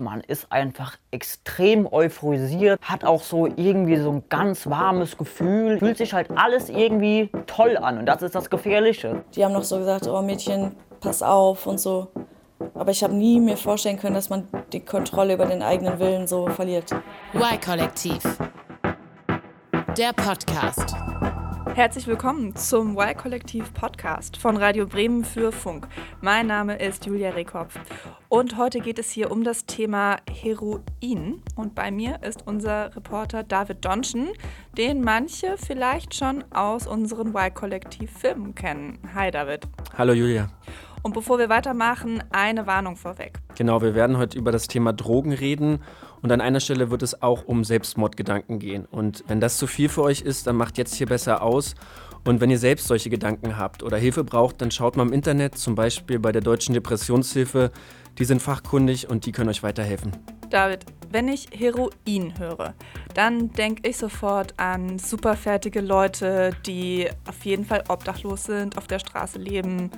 Man ist einfach extrem euphorisiert, hat auch so irgendwie so ein ganz warmes Gefühl, fühlt sich halt alles irgendwie toll an und das ist das Gefährliche. Die haben noch so gesagt, oh Mädchen, pass auf und so. Aber ich habe nie mir vorstellen können, dass man die Kontrolle über den eigenen Willen so verliert. Y-Kollektiv. Der Podcast. Herzlich willkommen zum Y-Kollektiv Podcast von Radio Bremen für Funk. Mein Name ist Julia Rehkopf und heute geht es hier um das Thema Heroin. Und bei mir ist unser Reporter David Donschen, den manche vielleicht schon aus unseren Y-Kollektiv-Filmen kennen. Hi David. Hallo Julia. Und bevor wir weitermachen, eine Warnung vorweg. Genau, wir werden heute über das Thema Drogen reden und an einer Stelle wird es auch um Selbstmordgedanken gehen. Und wenn das zu viel für euch ist, dann macht jetzt hier besser aus. Und wenn ihr selbst solche Gedanken habt oder Hilfe braucht, dann schaut mal im Internet, zum Beispiel bei der Deutschen Depressionshilfe. Die sind fachkundig und die können euch weiterhelfen. David, wenn ich Heroin höre, dann denke ich sofort an superfertige Leute, die auf jeden Fall obdachlos sind, auf der Straße leben,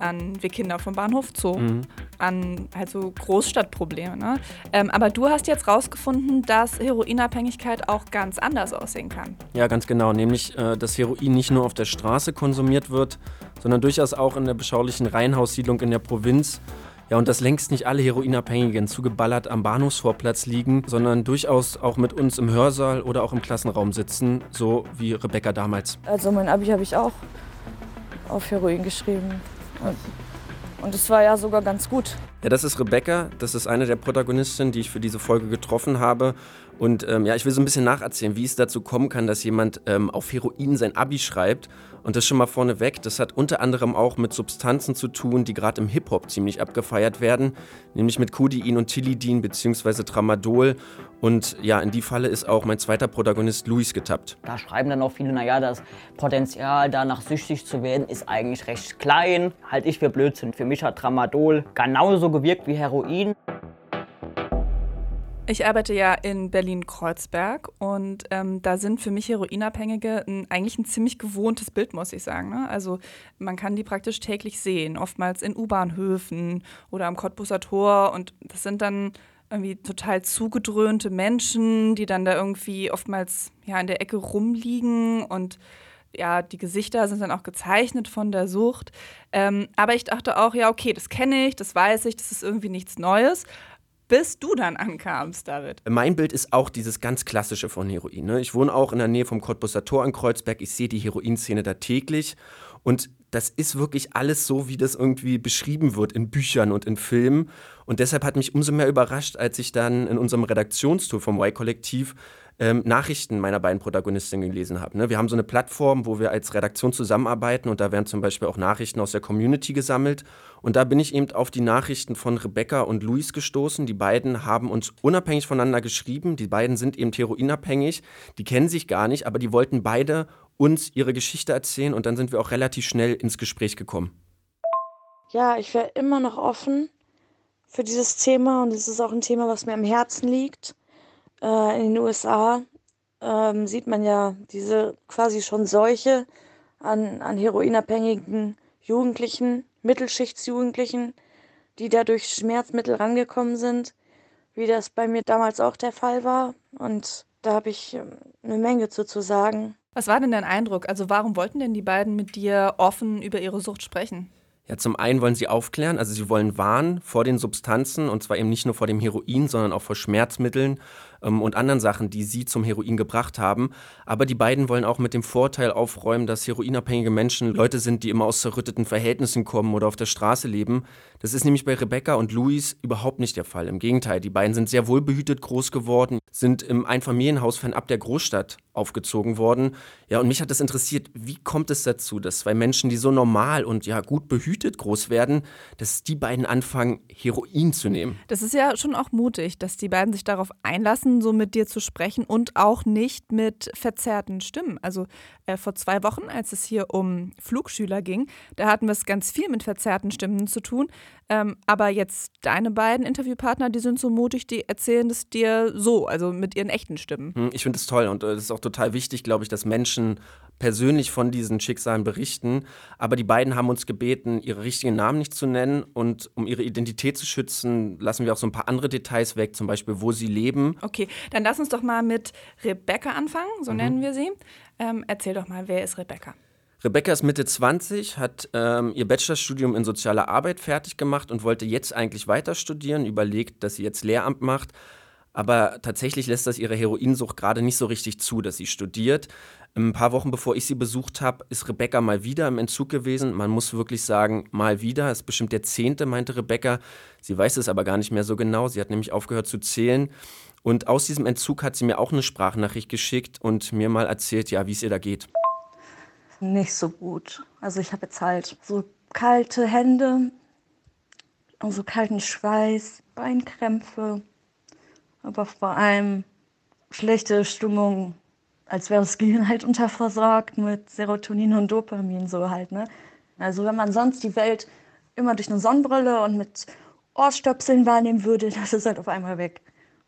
an wir Kinder vom Bahnhof Zoo, mhm. an halt so Großstadtprobleme. Ne? Ähm, aber du hast jetzt rausgefunden, dass Heroinabhängigkeit auch ganz anders aussehen kann. Ja, ganz genau. Nämlich, äh, dass Heroin nicht nur auf der Straße konsumiert wird, sondern durchaus auch in der beschaulichen Reihenhaussiedlung in der Provinz. Ja, und dass längst nicht alle Heroinabhängigen zugeballert am Bahnhofsvorplatz liegen, sondern durchaus auch mit uns im Hörsaal oder auch im Klassenraum sitzen, so wie Rebecca damals. Also mein Abi habe ich auch auf Heroin geschrieben. Und es war ja sogar ganz gut. Ja, das ist Rebecca. Das ist eine der Protagonistinnen, die ich für diese Folge getroffen habe. Und ähm, ja, ich will so ein bisschen nacherzählen, wie es dazu kommen kann, dass jemand ähm, auf Heroin sein Abi schreibt. Und das schon mal vorneweg, das hat unter anderem auch mit Substanzen zu tun, die gerade im Hip-Hop ziemlich abgefeiert werden, nämlich mit Codein und Tilidin bzw. Tramadol. Und ja, in die Falle ist auch mein zweiter Protagonist Luis getappt. Da schreiben dann auch viele, naja, das Potenzial, danach süchtig zu werden, ist eigentlich recht klein. Halt ich für Blödsinn. Für mich hat Tramadol genauso gewirkt wie Heroin. Ich arbeite ja in Berlin-Kreuzberg und ähm, da sind für mich Heroinabhängige ein, eigentlich ein ziemlich gewohntes Bild, muss ich sagen. Ne? Also man kann die praktisch täglich sehen, oftmals in U-Bahnhöfen oder am Cottbuser Tor und das sind dann irgendwie total zugedröhnte Menschen, die dann da irgendwie oftmals ja in der Ecke rumliegen und ja, die Gesichter sind dann auch gezeichnet von der Sucht. Ähm, aber ich dachte auch, ja, okay, das kenne ich, das weiß ich, das ist irgendwie nichts Neues bis du dann ankamst, David? Mein Bild ist auch dieses ganz klassische von Heroin. Ne? Ich wohne auch in der Nähe vom Cottbusser Tor in Kreuzberg. Ich sehe die Heroinszene da täglich. Und das ist wirklich alles so, wie das irgendwie beschrieben wird in Büchern und in Filmen. Und deshalb hat mich umso mehr überrascht, als ich dann in unserem Redaktionstour vom Y-Kollektiv ähm, Nachrichten meiner beiden Protagonistinnen gelesen habe. Ne? Wir haben so eine Plattform, wo wir als Redaktion zusammenarbeiten und da werden zum Beispiel auch Nachrichten aus der Community gesammelt. Und da bin ich eben auf die Nachrichten von Rebecca und Luis gestoßen. Die beiden haben uns unabhängig voneinander geschrieben. Die beiden sind eben heroinabhängig. Die kennen sich gar nicht, aber die wollten beide uns ihre Geschichte erzählen und dann sind wir auch relativ schnell ins Gespräch gekommen. Ja, ich wäre immer noch offen für dieses Thema und es ist auch ein Thema, was mir am Herzen liegt. Äh, in den USA ähm, sieht man ja diese quasi schon Seuche an, an heroinabhängigen Jugendlichen, Mittelschichtsjugendlichen, die da durch Schmerzmittel rangekommen sind, wie das bei mir damals auch der Fall war. Und da habe ich ähm, eine Menge zu, zu sagen. Was war denn dein Eindruck? Also warum wollten denn die beiden mit dir offen über ihre Sucht sprechen? Ja, zum einen wollen sie aufklären, also sie wollen warnen vor den Substanzen und zwar eben nicht nur vor dem Heroin, sondern auch vor Schmerzmitteln ähm, und anderen Sachen, die sie zum Heroin gebracht haben. Aber die beiden wollen auch mit dem Vorteil aufräumen, dass heroinabhängige Menschen Leute sind, die immer aus zerrütteten Verhältnissen kommen oder auf der Straße leben. Das ist nämlich bei Rebecca und Luis überhaupt nicht der Fall. Im Gegenteil, die beiden sind sehr wohlbehütet groß geworden, sind im Einfamilienhaus fernab der Großstadt aufgezogen worden. Ja, und mich hat das interessiert, wie kommt es dazu, dass zwei Menschen, die so normal und ja gut behütet groß werden, dass die beiden anfangen, Heroin zu nehmen? Das ist ja schon auch mutig, dass die beiden sich darauf einlassen offen so mit dir zu sprechen und auch nicht mit verzerrten Stimmen. Also äh, vor zwei Wochen, als es hier um Flugschüler ging, da hatten wir es ganz viel mit verzerrten Stimmen zu tun. Ähm, aber jetzt deine beiden Interviewpartner, die sind so mutig, die erzählen es dir so, also mit ihren echten Stimmen. Hm, ich finde es toll und es äh, ist auch total wichtig, glaube ich, dass Menschen persönlich von diesen Schicksalen berichten. Aber die beiden haben uns gebeten, ihre richtigen Namen nicht zu nennen. Und um ihre Identität zu schützen, lassen wir auch so ein paar andere Details weg, zum Beispiel, wo sie leben. Okay, dann lass uns doch mal mit Rebecca anfangen, so mhm. nennen wir sie. Ähm, erzähl doch mal, wer ist Rebecca? Rebecca ist Mitte 20, hat ähm, ihr Bachelorstudium in sozialer Arbeit fertig gemacht und wollte jetzt eigentlich weiter studieren, überlegt, dass sie jetzt Lehramt macht. Aber tatsächlich lässt das ihre Heroinsucht gerade nicht so richtig zu, dass sie studiert. Ein paar Wochen bevor ich sie besucht habe, ist Rebecca mal wieder im Entzug gewesen. Man muss wirklich sagen, mal wieder. Es ist bestimmt der zehnte, meinte Rebecca. Sie weiß es aber gar nicht mehr so genau. Sie hat nämlich aufgehört zu zählen. Und aus diesem Entzug hat sie mir auch eine Sprachnachricht geschickt und mir mal erzählt, ja, wie es ihr da geht. Nicht so gut. Also ich habe jetzt halt so kalte Hände und so kalten Schweiß, Beinkrämpfe, aber vor allem schlechte Stimmung als wäre das Gehirn halt unterversorgt mit Serotonin und Dopamin so halt, ne? Also wenn man sonst die Welt immer durch eine Sonnenbrille und mit Ohrstöpseln wahrnehmen würde, das ist halt auf einmal weg.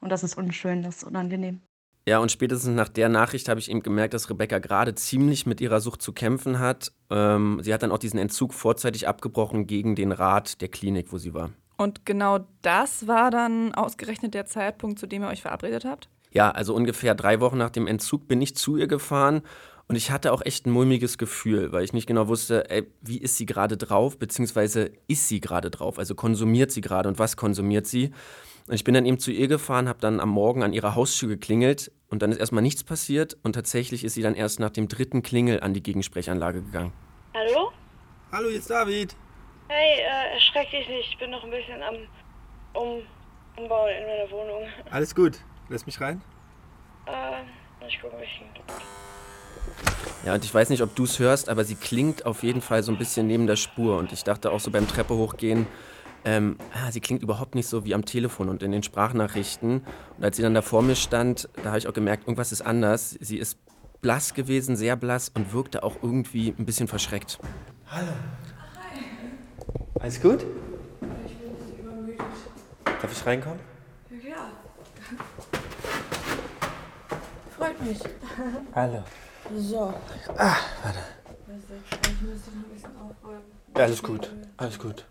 Und das ist unschön, das ist unangenehm. Ja, und spätestens nach der Nachricht habe ich eben gemerkt, dass Rebecca gerade ziemlich mit ihrer Sucht zu kämpfen hat. Ähm, sie hat dann auch diesen Entzug vorzeitig abgebrochen gegen den Rat der Klinik, wo sie war. Und genau das war dann ausgerechnet der Zeitpunkt, zu dem ihr euch verabredet habt? ja, also ungefähr drei Wochen nach dem Entzug bin ich zu ihr gefahren und ich hatte auch echt ein mulmiges Gefühl, weil ich nicht genau wusste, ey, wie ist sie gerade drauf, beziehungsweise ist sie gerade drauf, also konsumiert sie gerade und was konsumiert sie. Und ich bin dann eben zu ihr gefahren, habe dann am Morgen an ihrer Haustür geklingelt und dann ist erstmal nichts passiert und tatsächlich ist sie dann erst nach dem dritten Klingel an die Gegensprechanlage gegangen. Hallo? Hallo, jetzt David. Hey, äh, erschreck dich nicht, ich bin noch ein bisschen am um Umbauen in meiner Wohnung. Alles gut. Lass mich rein. Äh, ich gucke mich hin. Ja, und ich weiß nicht, ob du es hörst, aber sie klingt auf jeden Fall so ein bisschen neben der Spur. Und ich dachte auch so beim Treppe hochgehen, ähm, ah, sie klingt überhaupt nicht so wie am Telefon und in den Sprachnachrichten. Und als sie dann da vor mir stand, da habe ich auch gemerkt, irgendwas ist anders. Sie ist blass gewesen, sehr blass und wirkte auch irgendwie ein bisschen verschreckt. Hallo. Hi. Alles gut? Ich bin ein bisschen übermüdet. Darf ich reinkommen? Ja. Freut mich. Hallo. So. Ah, warte. Ich müsste noch ein bisschen aufräumen. Ja, alles gut. Alles gut.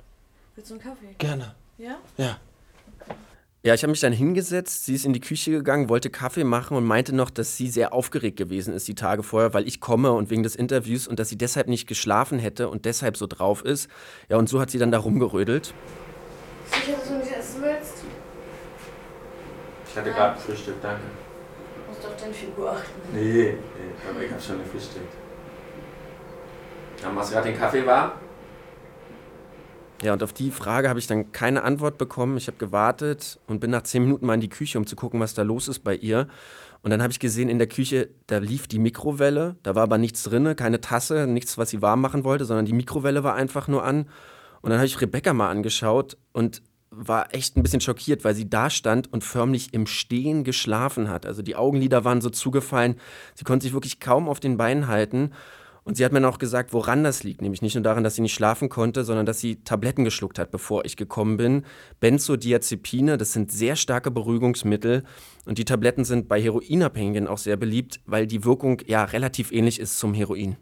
Willst du einen Kaffee? Gerne. Ja? Ja. Ja, ich habe mich dann hingesetzt, sie ist in die Küche gegangen, wollte Kaffee machen und meinte noch, dass sie sehr aufgeregt gewesen ist die Tage vorher, weil ich komme und wegen des Interviews und dass sie deshalb nicht geschlafen hätte und deshalb so drauf ist. Ja, und so hat sie dann da rumgerödelt. Sicher, dass du nicht essen willst? Ich hatte gerade Frühstück, danke auf deine Figur achten. Nee, nee aber ich habe schon gefrühstückt. Dann machst du gerade den Kaffee warm? Ja, und auf die Frage habe ich dann keine Antwort bekommen. Ich habe gewartet und bin nach zehn Minuten mal in die Küche, um zu gucken, was da los ist bei ihr. Und dann habe ich gesehen, in der Küche, da lief die Mikrowelle. Da war aber nichts drin, keine Tasse, nichts, was sie warm machen wollte, sondern die Mikrowelle war einfach nur an. Und dann habe ich Rebecca mal angeschaut und war echt ein bisschen schockiert, weil sie da stand und förmlich im Stehen geschlafen hat. Also die Augenlider waren so zugefallen, sie konnte sich wirklich kaum auf den Beinen halten. Und sie hat mir auch gesagt, woran das liegt. Nämlich nicht nur daran, dass sie nicht schlafen konnte, sondern dass sie Tabletten geschluckt hat, bevor ich gekommen bin. Benzodiazepine, das sind sehr starke Beruhigungsmittel. Und die Tabletten sind bei Heroinabhängigen auch sehr beliebt, weil die Wirkung ja relativ ähnlich ist zum Heroin.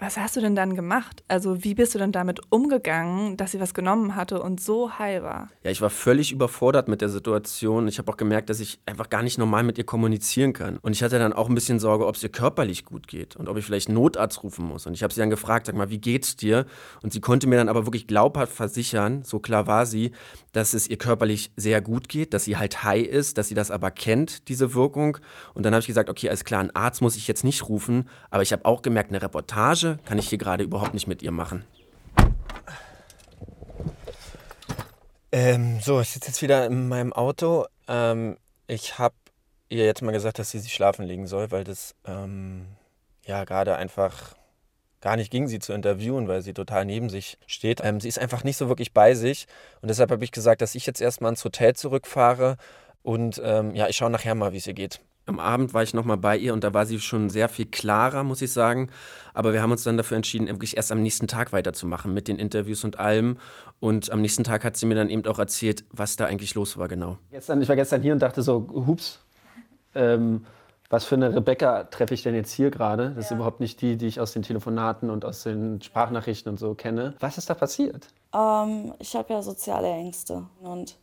Was hast du denn dann gemacht? Also wie bist du denn damit umgegangen, dass sie was genommen hatte und so heil war? Ja, ich war völlig überfordert mit der Situation. Ich habe auch gemerkt, dass ich einfach gar nicht normal mit ihr kommunizieren kann. Und ich hatte dann auch ein bisschen Sorge, ob es ihr körperlich gut geht und ob ich vielleicht Notarzt rufen muss. Und ich habe sie dann gefragt, sag mal, wie geht's dir? Und sie konnte mir dann aber wirklich glaubhaft versichern, so klar war sie, dass es ihr körperlich sehr gut geht, dass sie halt high ist, dass sie das aber kennt, diese Wirkung. Und dann habe ich gesagt, okay, alles klar, einen Arzt muss ich jetzt nicht rufen, aber ich habe auch gemerkt, eine Reportage Recherche kann ich hier gerade überhaupt nicht mit ihr machen. Ähm, so, ich sitze jetzt wieder in meinem Auto. Ähm, ich habe ihr jetzt mal gesagt, dass sie sich schlafen legen soll, weil das ähm, ja gerade einfach gar nicht ging, sie zu interviewen, weil sie total neben sich steht. Ähm, sie ist einfach nicht so wirklich bei sich und deshalb habe ich gesagt, dass ich jetzt erstmal ins Hotel zurückfahre Und ähm, ja, ich schaue nachher mal, wie es ihr geht. Am Abend war ich nochmal bei ihr und da war sie schon sehr viel klarer, muss ich sagen. Aber wir haben uns dann dafür entschieden, wirklich erst am nächsten Tag weiterzumachen mit den Interviews und allem. Und am nächsten Tag hat sie mir dann eben auch erzählt, was da eigentlich los war, genau. Gestern, ich war gestern hier und dachte so, hups, ähm, was für eine Rebecca treffe ich denn jetzt hier gerade? Das ist überhaupt nicht die, die ich aus den Telefonaten und aus den Sprachnachrichten und so kenne. Was ist da passiert? Ähm, ich habe ja soziale Ängste und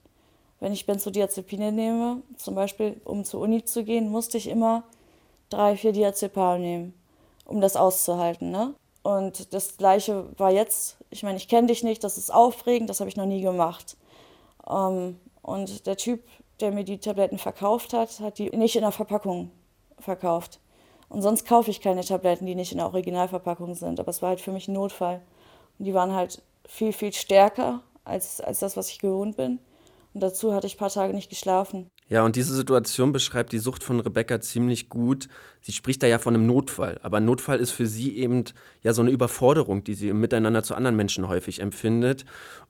wenn ich Benzodiazepine nehme, zum Beispiel um zur Uni zu gehen, musste ich immer drei, vier Diazepam nehmen, um das auszuhalten. Ne? Und das Gleiche war jetzt, ich meine, ich kenne dich nicht, das ist aufregend, das habe ich noch nie gemacht. Ähm, und der Typ, der mir die Tabletten verkauft hat, hat die nicht in der Verpackung verkauft. Und sonst kaufe ich keine Tabletten, die nicht in der Originalverpackung sind. Aber es war halt für mich ein Notfall. Und die waren halt viel, viel stärker als, als das, was ich gewohnt bin. Und dazu hatte ich ein paar Tage nicht geschlafen. Ja, und diese Situation beschreibt die Sucht von Rebecca ziemlich gut. Sie spricht da ja von einem Notfall, aber ein Notfall ist für sie eben ja so eine Überforderung, die sie im Miteinander zu anderen Menschen häufig empfindet.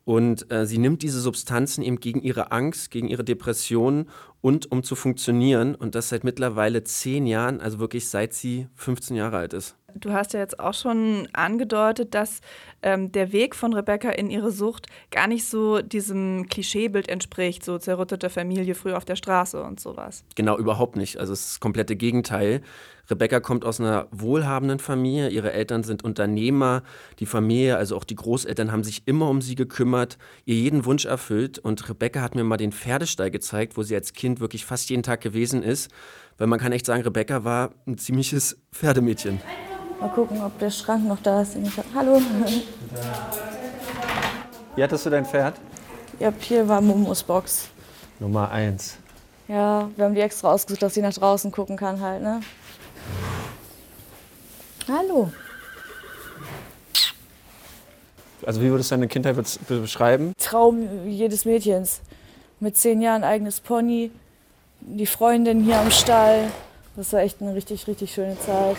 Und äh, sie nimmt diese Substanzen eben gegen ihre Angst, gegen ihre Depressionen und um zu funktionieren. Und das seit mittlerweile zehn Jahren, also wirklich seit sie 15 Jahre alt ist. Du hast ja jetzt auch schon angedeutet, dass ähm, der Weg von Rebecca in ihre Sucht gar nicht so diesem Klischeebild entspricht, so zerrüttete Familie früh auf der Straße und sowas. Genau, überhaupt nicht. Also es ist das komplette Gegenteil. Rebecca kommt aus einer wohlhabenden Familie. Ihre Eltern sind Unternehmer. Die Familie, also auch die Großeltern, haben sich immer um sie gekümmert, ihr jeden Wunsch erfüllt. Und Rebecca hat mir mal den Pferdestall gezeigt, wo sie als Kind wirklich fast jeden Tag gewesen ist. Weil man kann echt sagen, Rebecca war ein ziemliches Pferdemädchen. Mal gucken, ob der Schrank noch da ist. Hallo. Wie hattest du dein Pferd? Ja, hier war Momos Box. Nummer eins. Ja, wir haben die extra ausgesucht, dass sie nach draußen gucken kann halt, ne? Hallo. Also wie würdest du deine Kindheit beschreiben? Traum jedes Mädchens. Mit zehn Jahren eigenes Pony, die Freundin hier am Stall. Das war echt eine richtig, richtig schöne Zeit.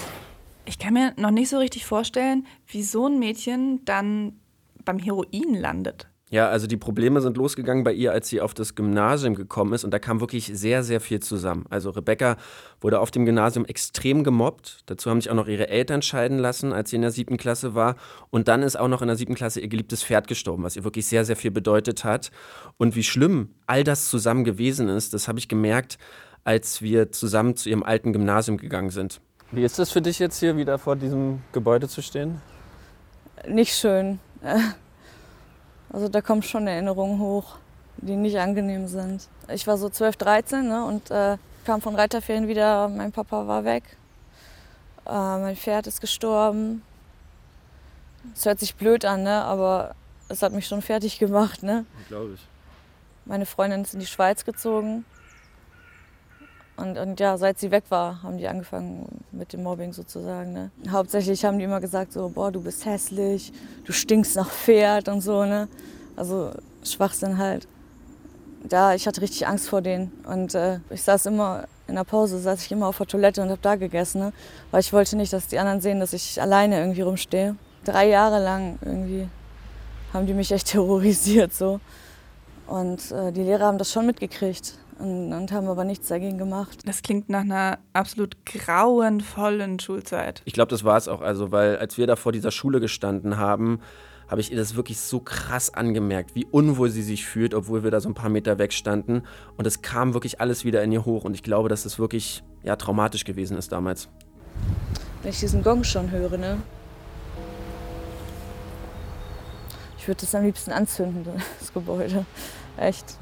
Ich kann mir noch nicht so richtig vorstellen, wie so ein Mädchen dann beim Heroin landet. Ja, also die Probleme sind losgegangen bei ihr, als sie auf das Gymnasium gekommen ist und da kam wirklich sehr, sehr viel zusammen. Also Rebecca wurde auf dem Gymnasium extrem gemobbt. Dazu haben sich auch noch ihre Eltern scheiden lassen, als sie in der siebten Klasse war. Und dann ist auch noch in der siebten Klasse ihr geliebtes Pferd gestorben, was ihr wirklich sehr, sehr viel bedeutet hat. Und wie schlimm all das zusammen gewesen ist, das habe ich gemerkt, als wir zusammen zu ihrem alten Gymnasium gegangen sind. Wie ist es für dich jetzt hier wieder vor diesem Gebäude zu stehen? Nicht schön. Also da kommen schon Erinnerungen hoch, die nicht angenehm sind. Ich war so 12, 13 ne, und äh, kam von Reiterferien wieder. Mein Papa war weg. Äh, mein Pferd ist gestorben. Es hört sich blöd an, ne, aber es hat mich schon fertig gemacht. Ne? Glaube ich. Meine Freundin ist in die Schweiz gezogen. Und, und ja, seit sie weg war, haben die angefangen mit dem Mobbing sozusagen. Ne? Hauptsächlich haben die immer gesagt so, boah, du bist hässlich, du stinkst nach Pferd und so. Ne? Also Schwachsinn halt. Da, ich hatte richtig Angst vor denen. Und äh, ich saß immer in der Pause, saß ich immer auf der Toilette und habe da gegessen. Ne? Weil ich wollte nicht, dass die anderen sehen, dass ich alleine irgendwie rumstehe. Drei Jahre lang irgendwie haben die mich echt terrorisiert so. Und äh, die Lehrer haben das schon mitgekriegt und, und, haben aber nichts dagegen gemacht. Das klingt nach einer absolut grauenvollen Schulzeit. Ich glaube, das war es auch. Also, weil als wir da vor dieser Schule gestanden haben, habe ich ihr das wirklich so krass angemerkt, wie unwohl sie sich fühlt, obwohl wir da so ein paar Meter weg standen. Und es kam wirklich alles wieder in ihr hoch. Und ich glaube, dass es wirklich ja, traumatisch gewesen ist damals. Wenn ich diesen Gong schon höre, ne? Ich würde das am liebsten anzünden, das Gebäude. Echt.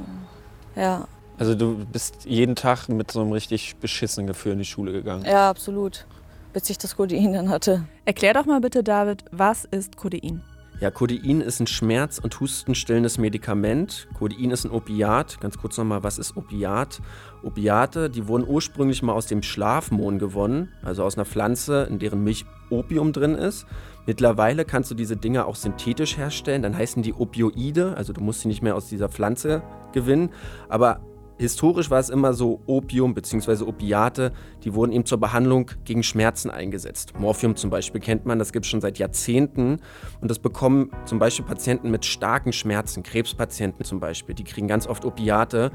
Ja. Also du bist jeden Tag mit so einem richtig beschissenen Gefühl in die Schule gegangen. Ja, absolut. Bis ich das Codein dann hatte. Erklär doch mal bitte, David, was ist Codein? Ja, Codein ist ein schmerz- und hustenstillendes Medikament. Codein ist ein Opiat. Ganz kurz nochmal, was ist Opiat? Opiate, die wurden ursprünglich mal aus dem Schlafmohn gewonnen, also aus einer Pflanze, in deren Milch Opium drin ist. Mittlerweile kannst du diese Dinge auch synthetisch herstellen, dann heißen die Opioide, also du musst sie nicht mehr aus dieser Pflanze gewinnen. Aber Historisch war es immer so, Opium bzw. Opiate, die wurden eben zur Behandlung gegen Schmerzen eingesetzt. Morphium zum Beispiel kennt man, das gibt es schon seit Jahrzehnten. Und das bekommen zum Beispiel Patienten mit starken Schmerzen, Krebspatienten zum Beispiel, die kriegen ganz oft Opiate.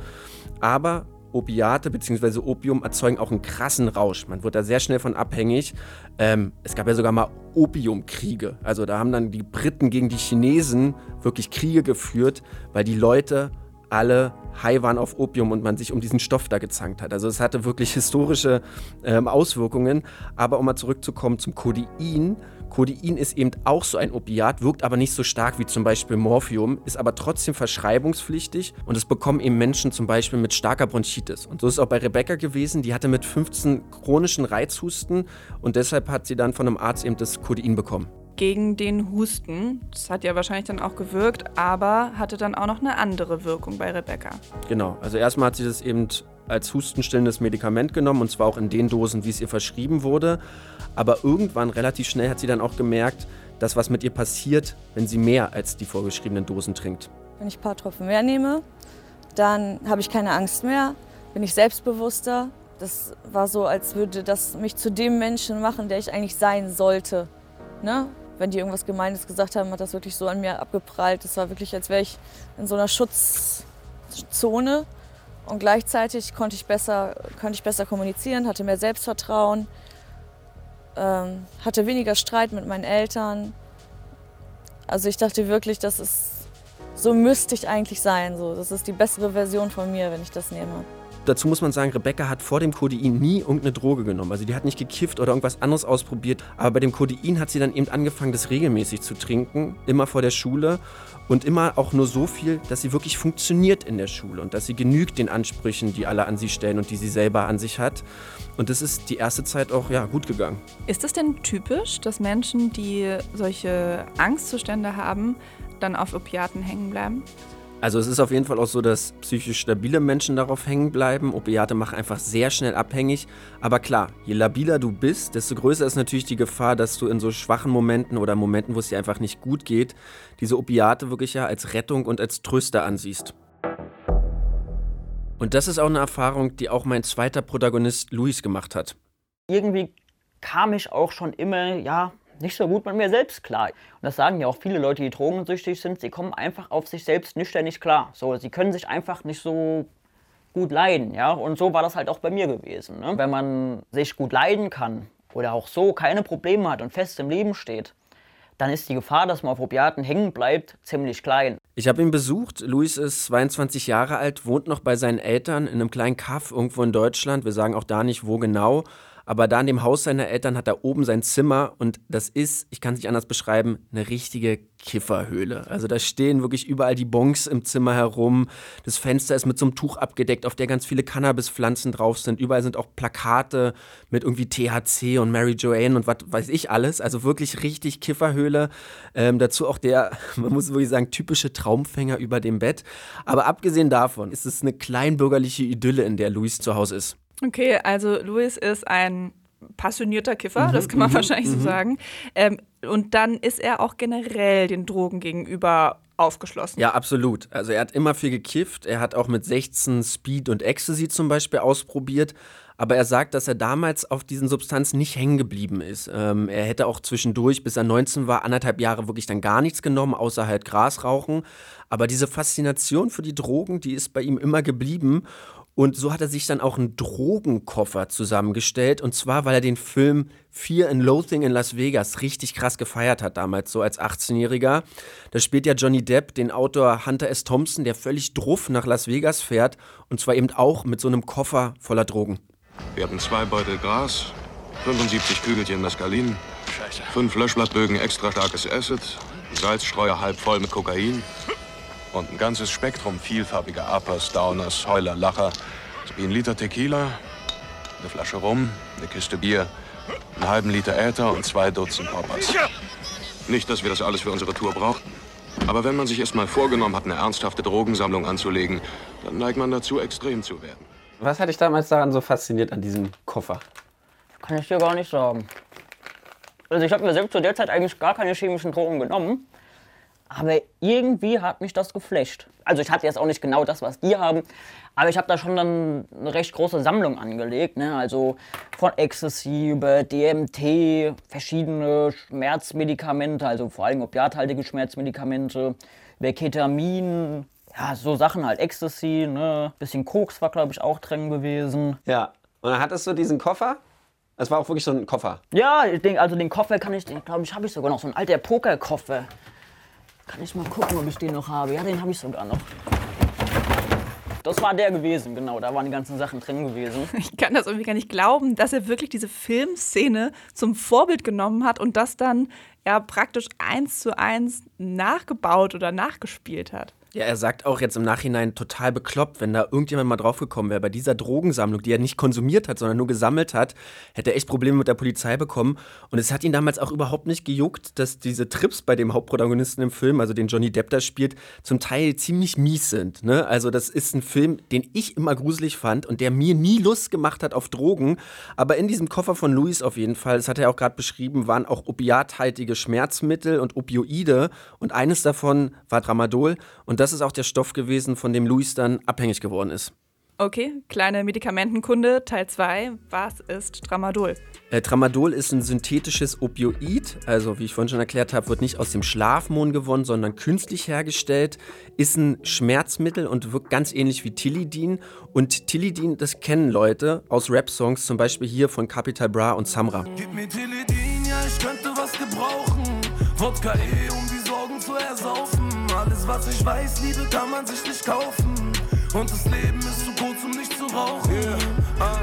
Aber Opiate bzw. Opium erzeugen auch einen krassen Rausch. Man wird da sehr schnell von abhängig. Ähm, es gab ja sogar mal Opiumkriege. Also da haben dann die Briten gegen die Chinesen wirklich Kriege geführt, weil die Leute alle high waren auf Opium und man sich um diesen Stoff da gezankt hat. Also es hatte wirklich historische ähm, Auswirkungen. Aber um mal zurückzukommen zum Codein. Codein ist eben auch so ein Opiat, wirkt aber nicht so stark wie zum Beispiel Morphium, ist aber trotzdem verschreibungspflichtig und es bekommen eben Menschen zum Beispiel mit starker Bronchitis. Und so ist es auch bei Rebecca gewesen, die hatte mit 15 chronischen Reizhusten und deshalb hat sie dann von einem Arzt eben das Codein bekommen gegen den Husten. Das hat ja wahrscheinlich dann auch gewirkt, aber hatte dann auch noch eine andere Wirkung bei Rebecca. Genau, also erstmal hat sie das eben als hustenstillendes Medikament genommen und zwar auch in den Dosen, wie es ihr verschrieben wurde. Aber irgendwann relativ schnell hat sie dann auch gemerkt, dass was mit ihr passiert, wenn sie mehr als die vorgeschriebenen Dosen trinkt. Wenn ich ein paar Tropfen mehr nehme, dann habe ich keine Angst mehr, bin ich selbstbewusster. Das war so, als würde das mich zu dem Menschen machen, der ich eigentlich sein sollte. Ne? Wenn die irgendwas Gemeines gesagt haben, hat das wirklich so an mir abgeprallt. Es war wirklich, als wäre ich in so einer Schutzzone. Und gleichzeitig konnte ich besser, konnte ich besser kommunizieren, hatte mehr Selbstvertrauen, ähm, hatte weniger Streit mit meinen Eltern. Also ich dachte wirklich, das ist, so müsste ich eigentlich sein. So. Das ist die bessere Version von mir, wenn ich das nehme. Dazu muss man sagen, Rebecca hat vor dem Codein nie irgendeine Droge genommen. Also die hat nicht gekifft oder irgendwas anderes ausprobiert. Aber bei dem Codein hat sie dann eben angefangen, das regelmäßig zu trinken, immer vor der Schule. Und immer auch nur so viel, dass sie wirklich funktioniert in der Schule und dass sie genügt den Ansprüchen, die alle an sie stellen und die sie selber an sich hat. Und das ist die erste Zeit auch ja, gut gegangen. Ist es denn typisch, dass Menschen, die solche Angstzustände haben, dann auf Opiaten hängen bleiben? Also es ist auf jeden Fall auch so, dass psychisch stabile Menschen darauf hängen bleiben. Opiate machen einfach sehr schnell abhängig. Aber klar, je labiler du bist, desto größer ist natürlich die Gefahr, dass du in so schwachen Momenten oder Momenten, wo es dir einfach nicht gut geht, diese Opiate wirklich ja als Rettung und als Tröster ansiehst. Und das ist auch eine Erfahrung, die auch mein zweiter Protagonist Luis gemacht hat. Irgendwie kam ich auch schon immer, ja, nicht so gut mit mir selbst klar. Und das sagen ja auch viele Leute, die drogensüchtig sind, sie kommen einfach auf sich selbst nüchtern klar. So, sie können sich einfach nicht so gut leiden, ja. Und so war das halt auch bei mir gewesen. Ne? Wenn man sich gut leiden kann oder auch so keine Probleme hat und fest im Leben steht, dann ist die Gefahr, dass man auf Opiaten hängen bleibt, ziemlich klein. Ich habe ihn besucht. Luis ist 22 Jahre alt, wohnt noch bei seinen Eltern in einem kleinen Kaff irgendwo in Deutschland. Wir sagen auch da nicht, wo genau. Aber da in dem Haus seiner Eltern hat er oben sein Zimmer und das ist, ich kann es nicht anders beschreiben, eine richtige Kifferhöhle. Also da stehen wirklich überall die Bonks im Zimmer herum. Das Fenster ist mit so einem Tuch abgedeckt, auf der ganz viele Cannabispflanzen drauf sind. Überall sind auch Plakate mit irgendwie THC und Mary Joanne und was weiß ich alles. Also wirklich richtig Kifferhöhle. Ähm, dazu auch der, man muss wirklich sagen, typische Traumfänger über dem Bett. Aber abgesehen davon ist es eine kleinbürgerliche Idylle, in der Luis zu Hause ist. Okay, also Louis ist ein passionierter Kiffer, mhm, das kann man mhm, wahrscheinlich so mhm. sagen. Ähm, und dann ist er auch generell den Drogen gegenüber aufgeschlossen. Ja, absolut. Also er hat immer viel gekifft. Er hat auch mit 16 Speed und Ecstasy zum Beispiel ausprobiert. Aber er sagt, dass er damals auf diesen Substanzen nicht hängen geblieben ist. Ähm, er hätte auch zwischendurch, bis er 19 war, anderthalb Jahre wirklich dann gar nichts genommen, außer halt Gras rauchen. Aber diese Faszination für die Drogen, die ist bei ihm immer geblieben. Und so hat er sich dann auch einen Drogenkoffer zusammengestellt. Und zwar, weil er den Film Fear and Loathing in Las Vegas richtig krass gefeiert hat damals, so als 18-Jähriger. Da spielt ja Johnny Depp den Autor Hunter S. Thompson, der völlig druff nach Las Vegas fährt. Und zwar eben auch mit so einem Koffer voller Drogen. Wir hatten zwei Beutel Gras, 75 Kügelchen Mescalin, fünf Löschblattbögen extra starkes Acid, Salzstreuer halb voll mit Kokain, und ein ganzes Spektrum vielfarbiger Uppers, Downers, Heuler, Lacher, sowie ein Liter Tequila, eine Flasche Rum, eine Kiste Bier, einen halben Liter Äther und zwei Dutzend Poppers. Nicht, dass wir das alles für unsere Tour brauchten. Aber wenn man sich erst mal vorgenommen hat, eine ernsthafte Drogensammlung anzulegen, dann neigt man dazu, extrem zu werden. Was hat dich damals daran so fasziniert an diesem Koffer? Kann ich dir gar nicht sagen. Also ich habe mir selbst zu der Zeit eigentlich gar keine chemischen Drogen genommen. Aber irgendwie hat mich das geflasht. Also ich hatte jetzt auch nicht genau das, was die haben, aber ich habe da schon dann eine recht große Sammlung angelegt. Ne? Also von Ecstasy über DMT, verschiedene Schmerzmedikamente, also vor allem opiathaltige Schmerzmedikamente, über Ketamin, ja, so Sachen halt, Ecstasy, ne? Bisschen Koks war, glaube ich, auch drin gewesen. Ja. Und dann hattest du diesen Koffer. Es war auch wirklich so ein Koffer. Ja, ich denk, also den Koffer kann ich, den glaube ich, habe ich sogar noch. So ein alter Pokerkoffer. Kann ich mal gucken, ob ich den noch habe. Ja, den habe ich sogar noch. Das war der gewesen, genau. Da waren die ganzen Sachen drin gewesen. Ich kann das irgendwie gar nicht glauben, dass er wirklich diese Filmszene zum Vorbild genommen hat und das dann ja praktisch eins zu eins nachgebaut oder nachgespielt hat. Ja, er sagt auch jetzt im Nachhinein total bekloppt, wenn da irgendjemand mal draufgekommen wäre. Bei dieser Drogensammlung, die er nicht konsumiert hat, sondern nur gesammelt hat, hätte er echt Probleme mit der Polizei bekommen. Und es hat ihn damals auch überhaupt nicht gejuckt, dass diese Trips bei dem Hauptprotagonisten im Film, also den Johnny Depp da spielt, zum Teil ziemlich mies sind. Ne? Also das ist ein Film, den ich immer gruselig fand und der mir nie Lust gemacht hat auf Drogen. Aber in diesem Koffer von Louis auf jeden Fall, das hat er auch gerade beschrieben, waren auch opiathaltige Schmerzmittel und Opioide. Und eines davon war Tramadol. Und das ist auch der Stoff gewesen, von dem Luis dann abhängig geworden ist. Okay, kleine Medikamentenkunde, Teil 2. Was ist Tramadol? Äh, Tramadol ist ein synthetisches Opioid, also wie ich vorhin schon erklärt habe, wird nicht aus dem Schlafmohn gewonnen, sondern künstlich hergestellt, ist ein Schmerzmittel und wirkt ganz ähnlich wie Tilidin. Und Tilidin, das kennen Leute aus Rap-Songs, zum Beispiel hier von Capital Bra und Samra. Gib mir Tilidin, ja, ich könnte was gebrauchen. Wodka eh, um die Sorgen zu ersaufen. Alles, was ich weiß, Liebe kann man sich nicht kaufen. Und das Leben ist zu kurz, um nicht zu rauchen. Yeah. Ah.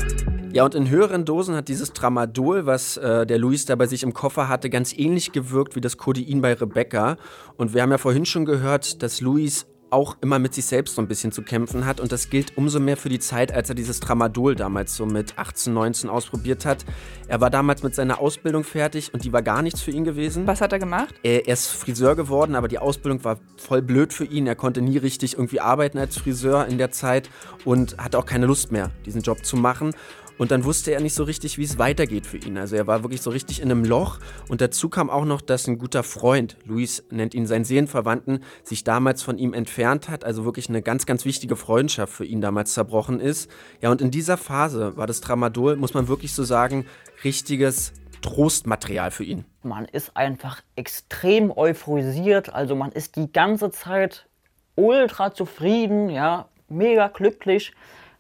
Ja, und in höheren Dosen hat dieses Tramadol, was äh, der Luis da bei sich im Koffer hatte, ganz ähnlich gewirkt wie das Codein bei Rebecca. Und wir haben ja vorhin schon gehört, dass Luis auch immer mit sich selbst so ein bisschen zu kämpfen hat. Und das gilt umso mehr für die Zeit, als er dieses Tramadol damals so mit 18, 19 ausprobiert hat. Er war damals mit seiner Ausbildung fertig und die war gar nichts für ihn gewesen. Was hat er gemacht? Er, er ist Friseur geworden, aber die Ausbildung war voll blöd für ihn. Er konnte nie richtig irgendwie arbeiten als Friseur in der Zeit und hatte auch keine Lust mehr, diesen Job zu machen. Und dann wusste er nicht so richtig, wie es weitergeht für ihn. Also er war wirklich so richtig in einem Loch. Und dazu kam auch noch, dass ein guter Freund, Luis nennt ihn seinen Seelenverwandten, sich damals von ihm entfernt hat. Also wirklich eine ganz, ganz wichtige Freundschaft für ihn damals zerbrochen ist. Ja, und in dieser Phase war das Tramadol, muss man wirklich so sagen, richtiges Trostmaterial für ihn. Man ist einfach extrem euphorisiert. Also man ist die ganze Zeit ultra zufrieden, ja, mega glücklich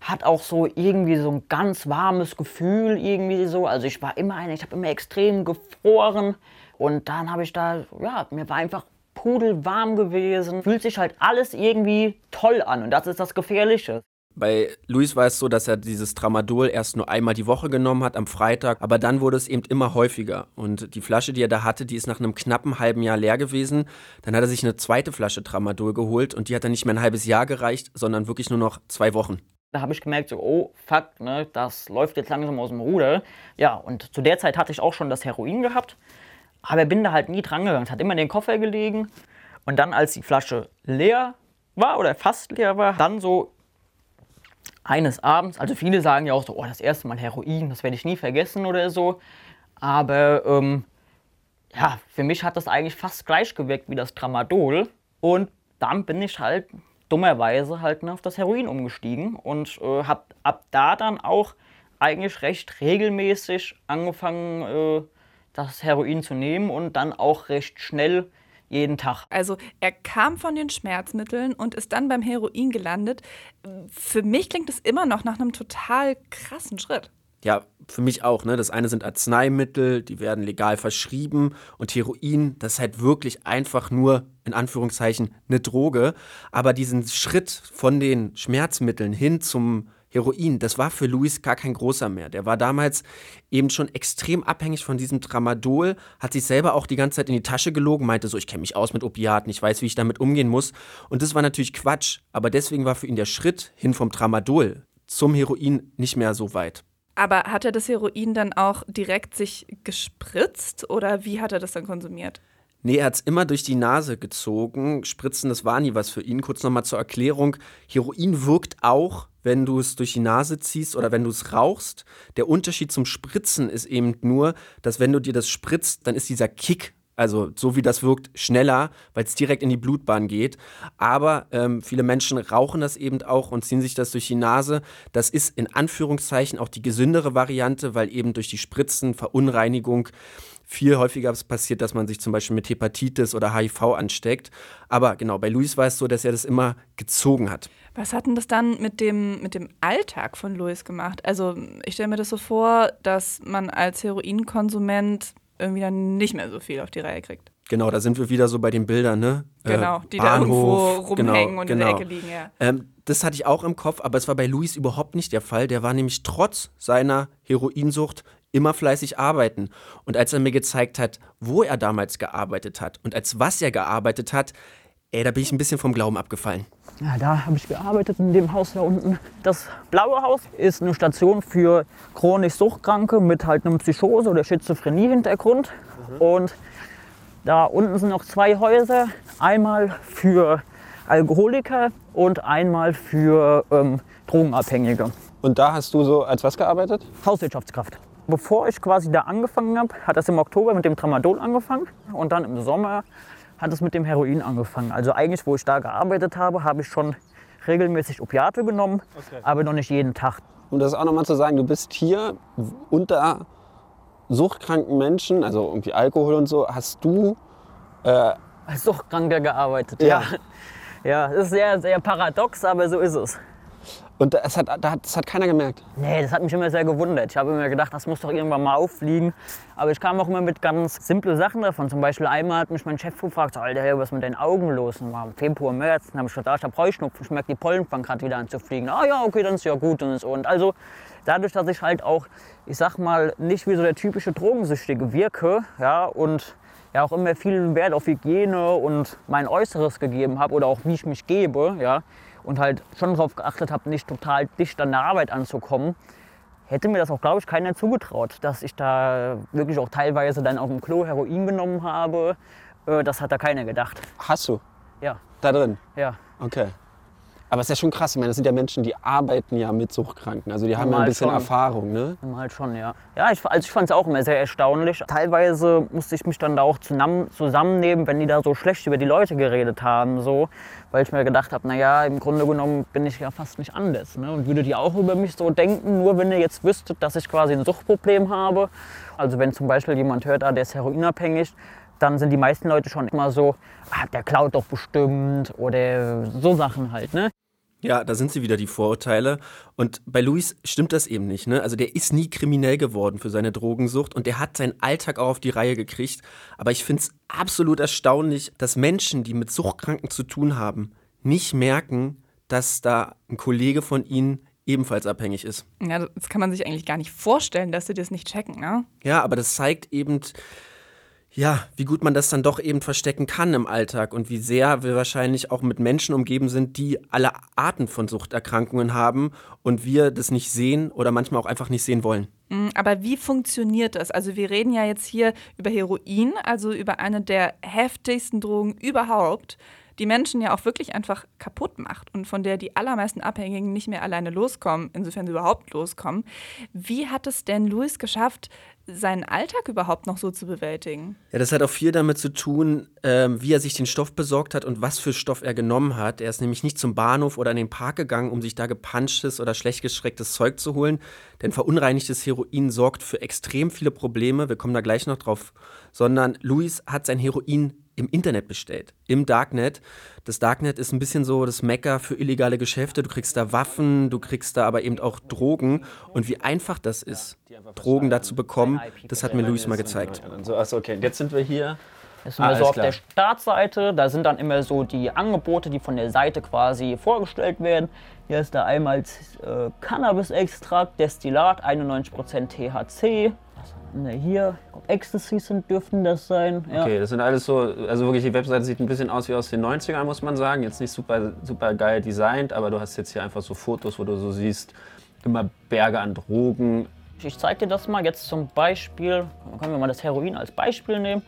hat auch so irgendwie so ein ganz warmes Gefühl irgendwie so. Also ich war immer einer, ich habe immer extrem gefroren und dann habe ich da, ja, mir war einfach pudelwarm gewesen. Fühlt sich halt alles irgendwie toll an und das ist das Gefährliche. Bei Luis war es so, dass er dieses Tramadol erst nur einmal die Woche genommen hat, am Freitag, aber dann wurde es eben immer häufiger. Und die Flasche, die er da hatte, die ist nach einem knappen halben Jahr leer gewesen. Dann hat er sich eine zweite Flasche Tramadol geholt und die hat dann nicht mehr ein halbes Jahr gereicht, sondern wirklich nur noch zwei Wochen. Da habe ich gemerkt, so, oh fuck, ne, das läuft jetzt langsam aus dem Ruder. Ja, und zu der Zeit hatte ich auch schon das Heroin gehabt, aber bin da halt nie dran gegangen. Es hat immer in den Koffer gelegen. Und dann, als die Flasche leer war oder fast leer war, dann so eines Abends, also viele sagen ja auch so, oh, das erste Mal Heroin, das werde ich nie vergessen oder so. Aber ähm, ja, für mich hat das eigentlich fast gleich gewirkt wie das Tramadol. Und dann bin ich halt dummerweise halt ne, auf das Heroin umgestiegen und äh, habe ab da dann auch eigentlich recht regelmäßig angefangen, äh, das Heroin zu nehmen und dann auch recht schnell jeden Tag. Also er kam von den Schmerzmitteln und ist dann beim Heroin gelandet. Für mich klingt es immer noch nach einem total krassen Schritt. Ja, für mich auch. Ne? Das eine sind Arzneimittel, die werden legal verschrieben. Und Heroin, das ist halt wirklich einfach nur, in Anführungszeichen, eine Droge. Aber diesen Schritt von den Schmerzmitteln hin zum Heroin, das war für Luis gar kein großer mehr. Der war damals eben schon extrem abhängig von diesem Tramadol, hat sich selber auch die ganze Zeit in die Tasche gelogen, meinte so, ich kenne mich aus mit Opiaten, ich weiß, wie ich damit umgehen muss. Und das war natürlich Quatsch. Aber deswegen war für ihn der Schritt hin vom Tramadol zum Heroin nicht mehr so weit. Aber hat er das Heroin dann auch direkt sich gespritzt oder wie hat er das dann konsumiert? Nee, er hat es immer durch die Nase gezogen. Spritzen, das war nie was für ihn. Kurz nochmal zur Erklärung. Heroin wirkt auch, wenn du es durch die Nase ziehst oder wenn du es rauchst. Der Unterschied zum Spritzen ist eben nur, dass wenn du dir das spritzt, dann ist dieser Kick Also so wie das wirkt, schneller, weil es direkt in die Blutbahn geht. Aber ähm, viele Menschen rauchen das eben auch und ziehen sich das durch die Nase. Das ist in Anführungszeichen auch die gesündere Variante, weil eben durch die Spritzen, Verunreinigung viel häufiger passiert, dass man sich zum Beispiel mit Hepatitis oder HIV ansteckt. Aber genau, bei Luis war es so, dass er das immer gezogen hat. Was hat denn das dann mit dem, mit dem Alltag von Luis gemacht? Also ich stelle mir das so vor, dass man als Heroinkonsument irgendwie dann nicht mehr so viel auf die Reihe kriegt. Genau, da sind wir wieder so bei den Bildern, ne? Genau, die da irgendwo rumhängen und in der Ecke liegen, ja. Ähm, das hatte ich auch im Kopf, aber es war bei Luis überhaupt nicht der Fall. Der war nämlich trotz seiner Heroinsucht immer fleißig arbeiten. Und als er mir gezeigt hat, wo er damals gearbeitet hat und als was er gearbeitet hat, ey, da bin ich ein bisschen vom Glauben abgefallen. Ja, da habe ich gearbeitet in dem Haus da unten. Das blaue Haus ist eine Station für chronisch Suchtkranke mit halt einem Psychose- oder Schizophrenie-Hintergrund. Mhm. Und da unten sind noch zwei Häuser. Einmal für Alkoholiker und einmal für ähm, Drogenabhängige. Und da hast du so als was gearbeitet? Hauswirtschaftskraft. Bevor ich quasi da angefangen habe, hat das im Oktober mit dem Tramadol angefangen und dann im Sommer hat es mit dem Heroin angefangen. Also eigentlich, wo ich da gearbeitet habe, habe ich schon regelmäßig Opiate genommen, okay. aber noch nicht jeden Tag. Um das auch nochmal zu sagen, du bist hier unter suchtkranken Menschen, also irgendwie Alkohol und so, hast du äh, als Suchtkranker gearbeitet. Ja. ja. Ja, das ist sehr, sehr paradox, aber so ist es. Und das hat, das hat keiner gemerkt? Nee, das hat mich immer sehr gewundert. Ich habe immer gedacht, das muss doch irgendwann mal auffliegen. Aber ich kam auch immer mit ganz simplen Sachen davon. Zum Beispiel einmal hat mich mein Chef gefragt, Alter, was ist mit deinen Augen los? Und war im Februar, März. Dann habe ich gesagt, ah, ich habe Heuschnupfen, ich merke, die Pollen fangen gerade wieder an zu fliegen. Ah ja, okay, dann ist ja gut. Und, so. und also dadurch, dass ich halt auch, ich sag mal, nicht wie so der typische Drogensüchtige wirke ja, und ja auch immer viel Wert auf Hygiene und mein Äußeres gegeben habe oder auch wie ich mich gebe, ja, und halt schon darauf geachtet habe, nicht total dicht an der Arbeit anzukommen, hätte mir das auch, glaube ich, keiner zugetraut, dass ich da wirklich auch teilweise dann auf dem Klo Heroin genommen habe. Äh, das hat da keiner gedacht. Hast du? Ja. Da drin? Ja. Okay. Aber es ist ja schon krass. Ich meine, das sind ja Menschen, die arbeiten ja mit Suchtkranken. Also die haben ja ein bisschen schon. Erfahrung, ne? Halt schon, ja. Ja, ich, also ich fand es auch immer sehr erstaunlich. Teilweise musste ich mich dann da auch zusammennehmen, wenn die da so schlecht über die Leute geredet haben, so. Weil ich mir gedacht habe, naja, im Grunde genommen bin ich ja fast nicht anders. Ne? Und würdet ihr auch über mich so denken, nur wenn ihr jetzt wüsstet, dass ich quasi ein Suchtproblem habe. Also wenn zum Beispiel jemand hört, ah, der ist heroinabhängig, dann sind die meisten Leute schon immer so, ah, der klaut doch bestimmt oder so Sachen halt, ne? Ja, da sind sie wieder die Vorurteile. Und bei Luis stimmt das eben nicht. Ne? Also der ist nie kriminell geworden für seine Drogensucht und der hat seinen Alltag auch auf die Reihe gekriegt. Aber ich finde es absolut erstaunlich, dass Menschen, die mit Suchtkranken zu tun haben, nicht merken, dass da ein Kollege von ihnen ebenfalls abhängig ist. Ja, das kann man sich eigentlich gar nicht vorstellen, dass sie das nicht checken, ne? Ja, aber das zeigt eben, ja, wie gut man das dann doch eben verstecken kann im Alltag und wie sehr wir wahrscheinlich auch mit Menschen umgeben sind, die alle Arten von Suchterkrankungen haben und wir das nicht sehen oder manchmal auch einfach nicht sehen wollen. Mm, aber wie funktioniert das? Also wir reden ja jetzt hier über Heroin, also über eine der heftigsten Drogen überhaupt die Menschen ja auch wirklich einfach kaputt macht und von der die allermeisten Abhängigen nicht mehr alleine loskommen, insofern sie überhaupt loskommen. Wie hat es denn Louis geschafft, seinen Alltag überhaupt noch so zu bewältigen? Ja, das hat auch viel damit zu tun, ähm, wie er sich den Stoff besorgt hat und was für Stoff er genommen hat. Er ist nämlich nicht zum Bahnhof oder in den Park gegangen, um sich da gepanschtes oder schlecht geschrecktes Zeug zu holen, denn verunreinigtes Heroin sorgt für extrem viele Probleme, wir kommen da gleich noch drauf, sondern Luis hat sein Heroin im Internet bestellt, im Darknet. Das Darknet ist ein bisschen so das Mecker für illegale Geschäfte. Du kriegst da Waffen, du kriegst da aber eben auch Drogen. Und wie einfach das ist, Drogen da zu bekommen, das hat mir Luis mal gezeigt. achso, okay. Jetzt sind wir hier. Das sind ah, wir so auf klar. der Startseite. Da sind dann immer so die Angebote, die von der Seite quasi vorgestellt werden. Hier ist da einmal äh, Cannabis-Extrakt, Destillat, 91% THC. Ne, hier, Ecstasy sind, dürften das sein. Ja. Okay, das sind alles so, also wirklich die Webseite sieht ein bisschen aus wie aus den 90ern, muss man sagen. Jetzt nicht super, super geil designt, aber du hast jetzt hier einfach so Fotos, wo du so siehst, immer Berge an Drogen. Ich zeig dir das mal jetzt zum Beispiel, können wir mal das Heroin als Beispiel nehmen.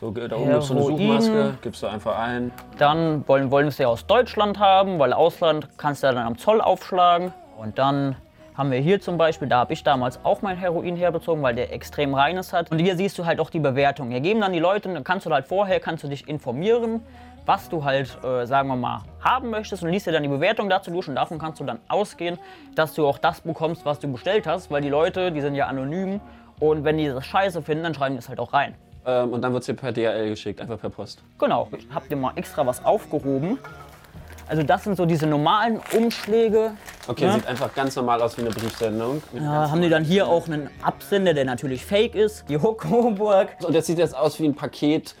So, da oben gibt es so eine Suchmaske, gibst du einfach ein. Dann wollen, wollen wir es ja aus Deutschland haben, weil Ausland kannst du ja dann am Zoll aufschlagen. Und dann Haben wir hier zum Beispiel, da habe ich damals auch mein Heroin herbezogen, weil der extrem reines hat. Und hier siehst du halt auch die Bewertung. Hier geben dann die Leute, dann kannst du halt vorher, kannst du dich informieren, was du halt, äh, sagen wir mal, haben möchtest und liest dir dann die Bewertung dazu durch und davon kannst du dann ausgehen, dass du auch das bekommst, was du bestellt hast, weil die Leute, die sind ja anonym und wenn die das scheiße finden, dann schreiben die es halt auch rein. Ähm, und dann wird es dir per DHL geschickt, einfach per Post. Genau, ich habe dir mal extra was aufgehoben. Also das sind so diese normalen Umschläge. Okay, ne? sieht einfach ganz normal aus wie eine Briefsendung. Ja, haben die dann hier auch einen Absender, der natürlich fake ist, die Huck Coburg. Und das sieht jetzt aus wie ein Paket,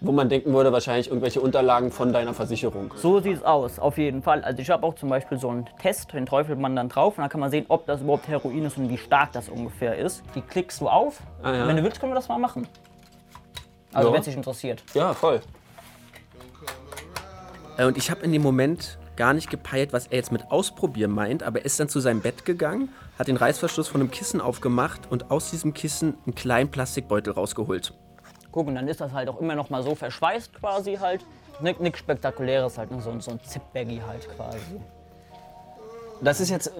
wo man denken würde, wahrscheinlich irgendwelche Unterlagen von deiner Versicherung. So sieht es aus, auf jeden Fall. Also ich habe auch zum Beispiel so einen Test, den träufelt man dann drauf und dann kann man sehen, ob das überhaupt Heroin ist und wie stark das ungefähr ist. Die klickst du auf. Ah, ja. Wenn du willst, können wir das mal machen. Also Ja. wenn es dich interessiert. Ja, voll. Äh, Und ich habe in dem Moment gar nicht gepeilt, was er jetzt mit ausprobieren meint, aber er ist dann zu seinem Bett gegangen, hat den Reißverschluss von einem Kissen aufgemacht und aus diesem Kissen einen kleinen Plastikbeutel rausgeholt. Guck, und dann ist das halt auch immer noch mal so verschweißt quasi halt. Nichts Spektakuläres halt, nur so, ein- so ein Zip-Baggy halt quasi. Das ist jetzt.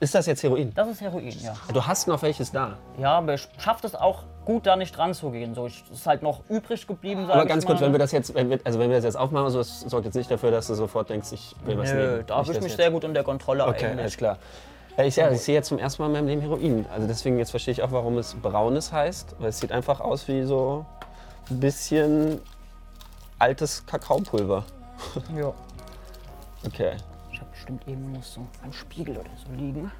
Ist das jetzt Heroin? Das ist Heroin, ja. Du hast noch welches da. Ja, aber ich schaff es auch gut, da nicht dran zu gehen. So, ich, ist halt noch übrig geblieben, Aber ich ganz kurz, wenn wir das jetzt, wenn wir, also wenn wir das jetzt aufmachen, so, das sorgt jetzt nicht dafür, dass du sofort denkst, ich will was Nö, nehmen. da habe ich dass mich jetzt- sehr gut unter Kontrolle Okay, eigentlich. alles klar. Ja, Ich, ja, ich sehe jetzt zum ersten Mal in meinem Leben Heroin. Also deswegen jetzt verstehe ich auch, warum es braunes heißt. Weil es sieht einfach aus wie so ein bisschen altes Kakaopulver. Ja. Okay. Ich habe bestimmt eben noch so einen Spiegel oder so liegen.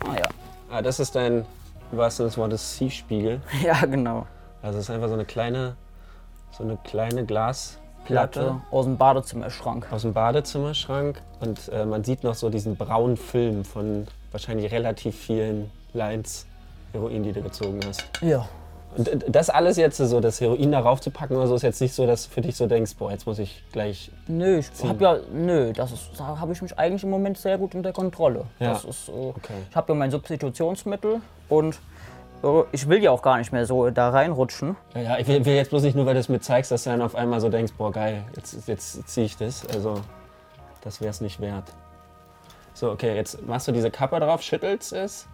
Ah ja. Ah, das ist dein, im wahrsten Sinne des Wortes, Siechspiegel. Ja, genau. Also es ist einfach so eine kleine, so eine kleine Glasplatte Platte aus dem Badezimmerschrank. aus dem Badezimmerschrank. Und äh, man sieht noch so diesen braunen Film von wahrscheinlich relativ vielen Lines Heroin, die du gezogen hast. Ja. Und äh, das alles jetzt so, das Heroin darauf zu packen oder so, ist jetzt nicht so, dass du für dich so denkst, boah, jetzt muss ich gleich. Nö, ich Ziehen. hab ja, nö, das ist, da habe ich mich eigentlich im Moment sehr gut unter Kontrolle. Ja. Das ist, äh, Okay. Ich habe ja mein Substitutionsmittel und ich will ja auch gar nicht mehr so da reinrutschen. Ja, ich will, will jetzt bloß nicht nur, weil du es mir zeigst, dass du dann auf einmal so denkst, boah, geil, jetzt, jetzt ziehe ich das. Also, das wäre es nicht wert. So, okay, jetzt machst du diese Kappe drauf, schüttelst es.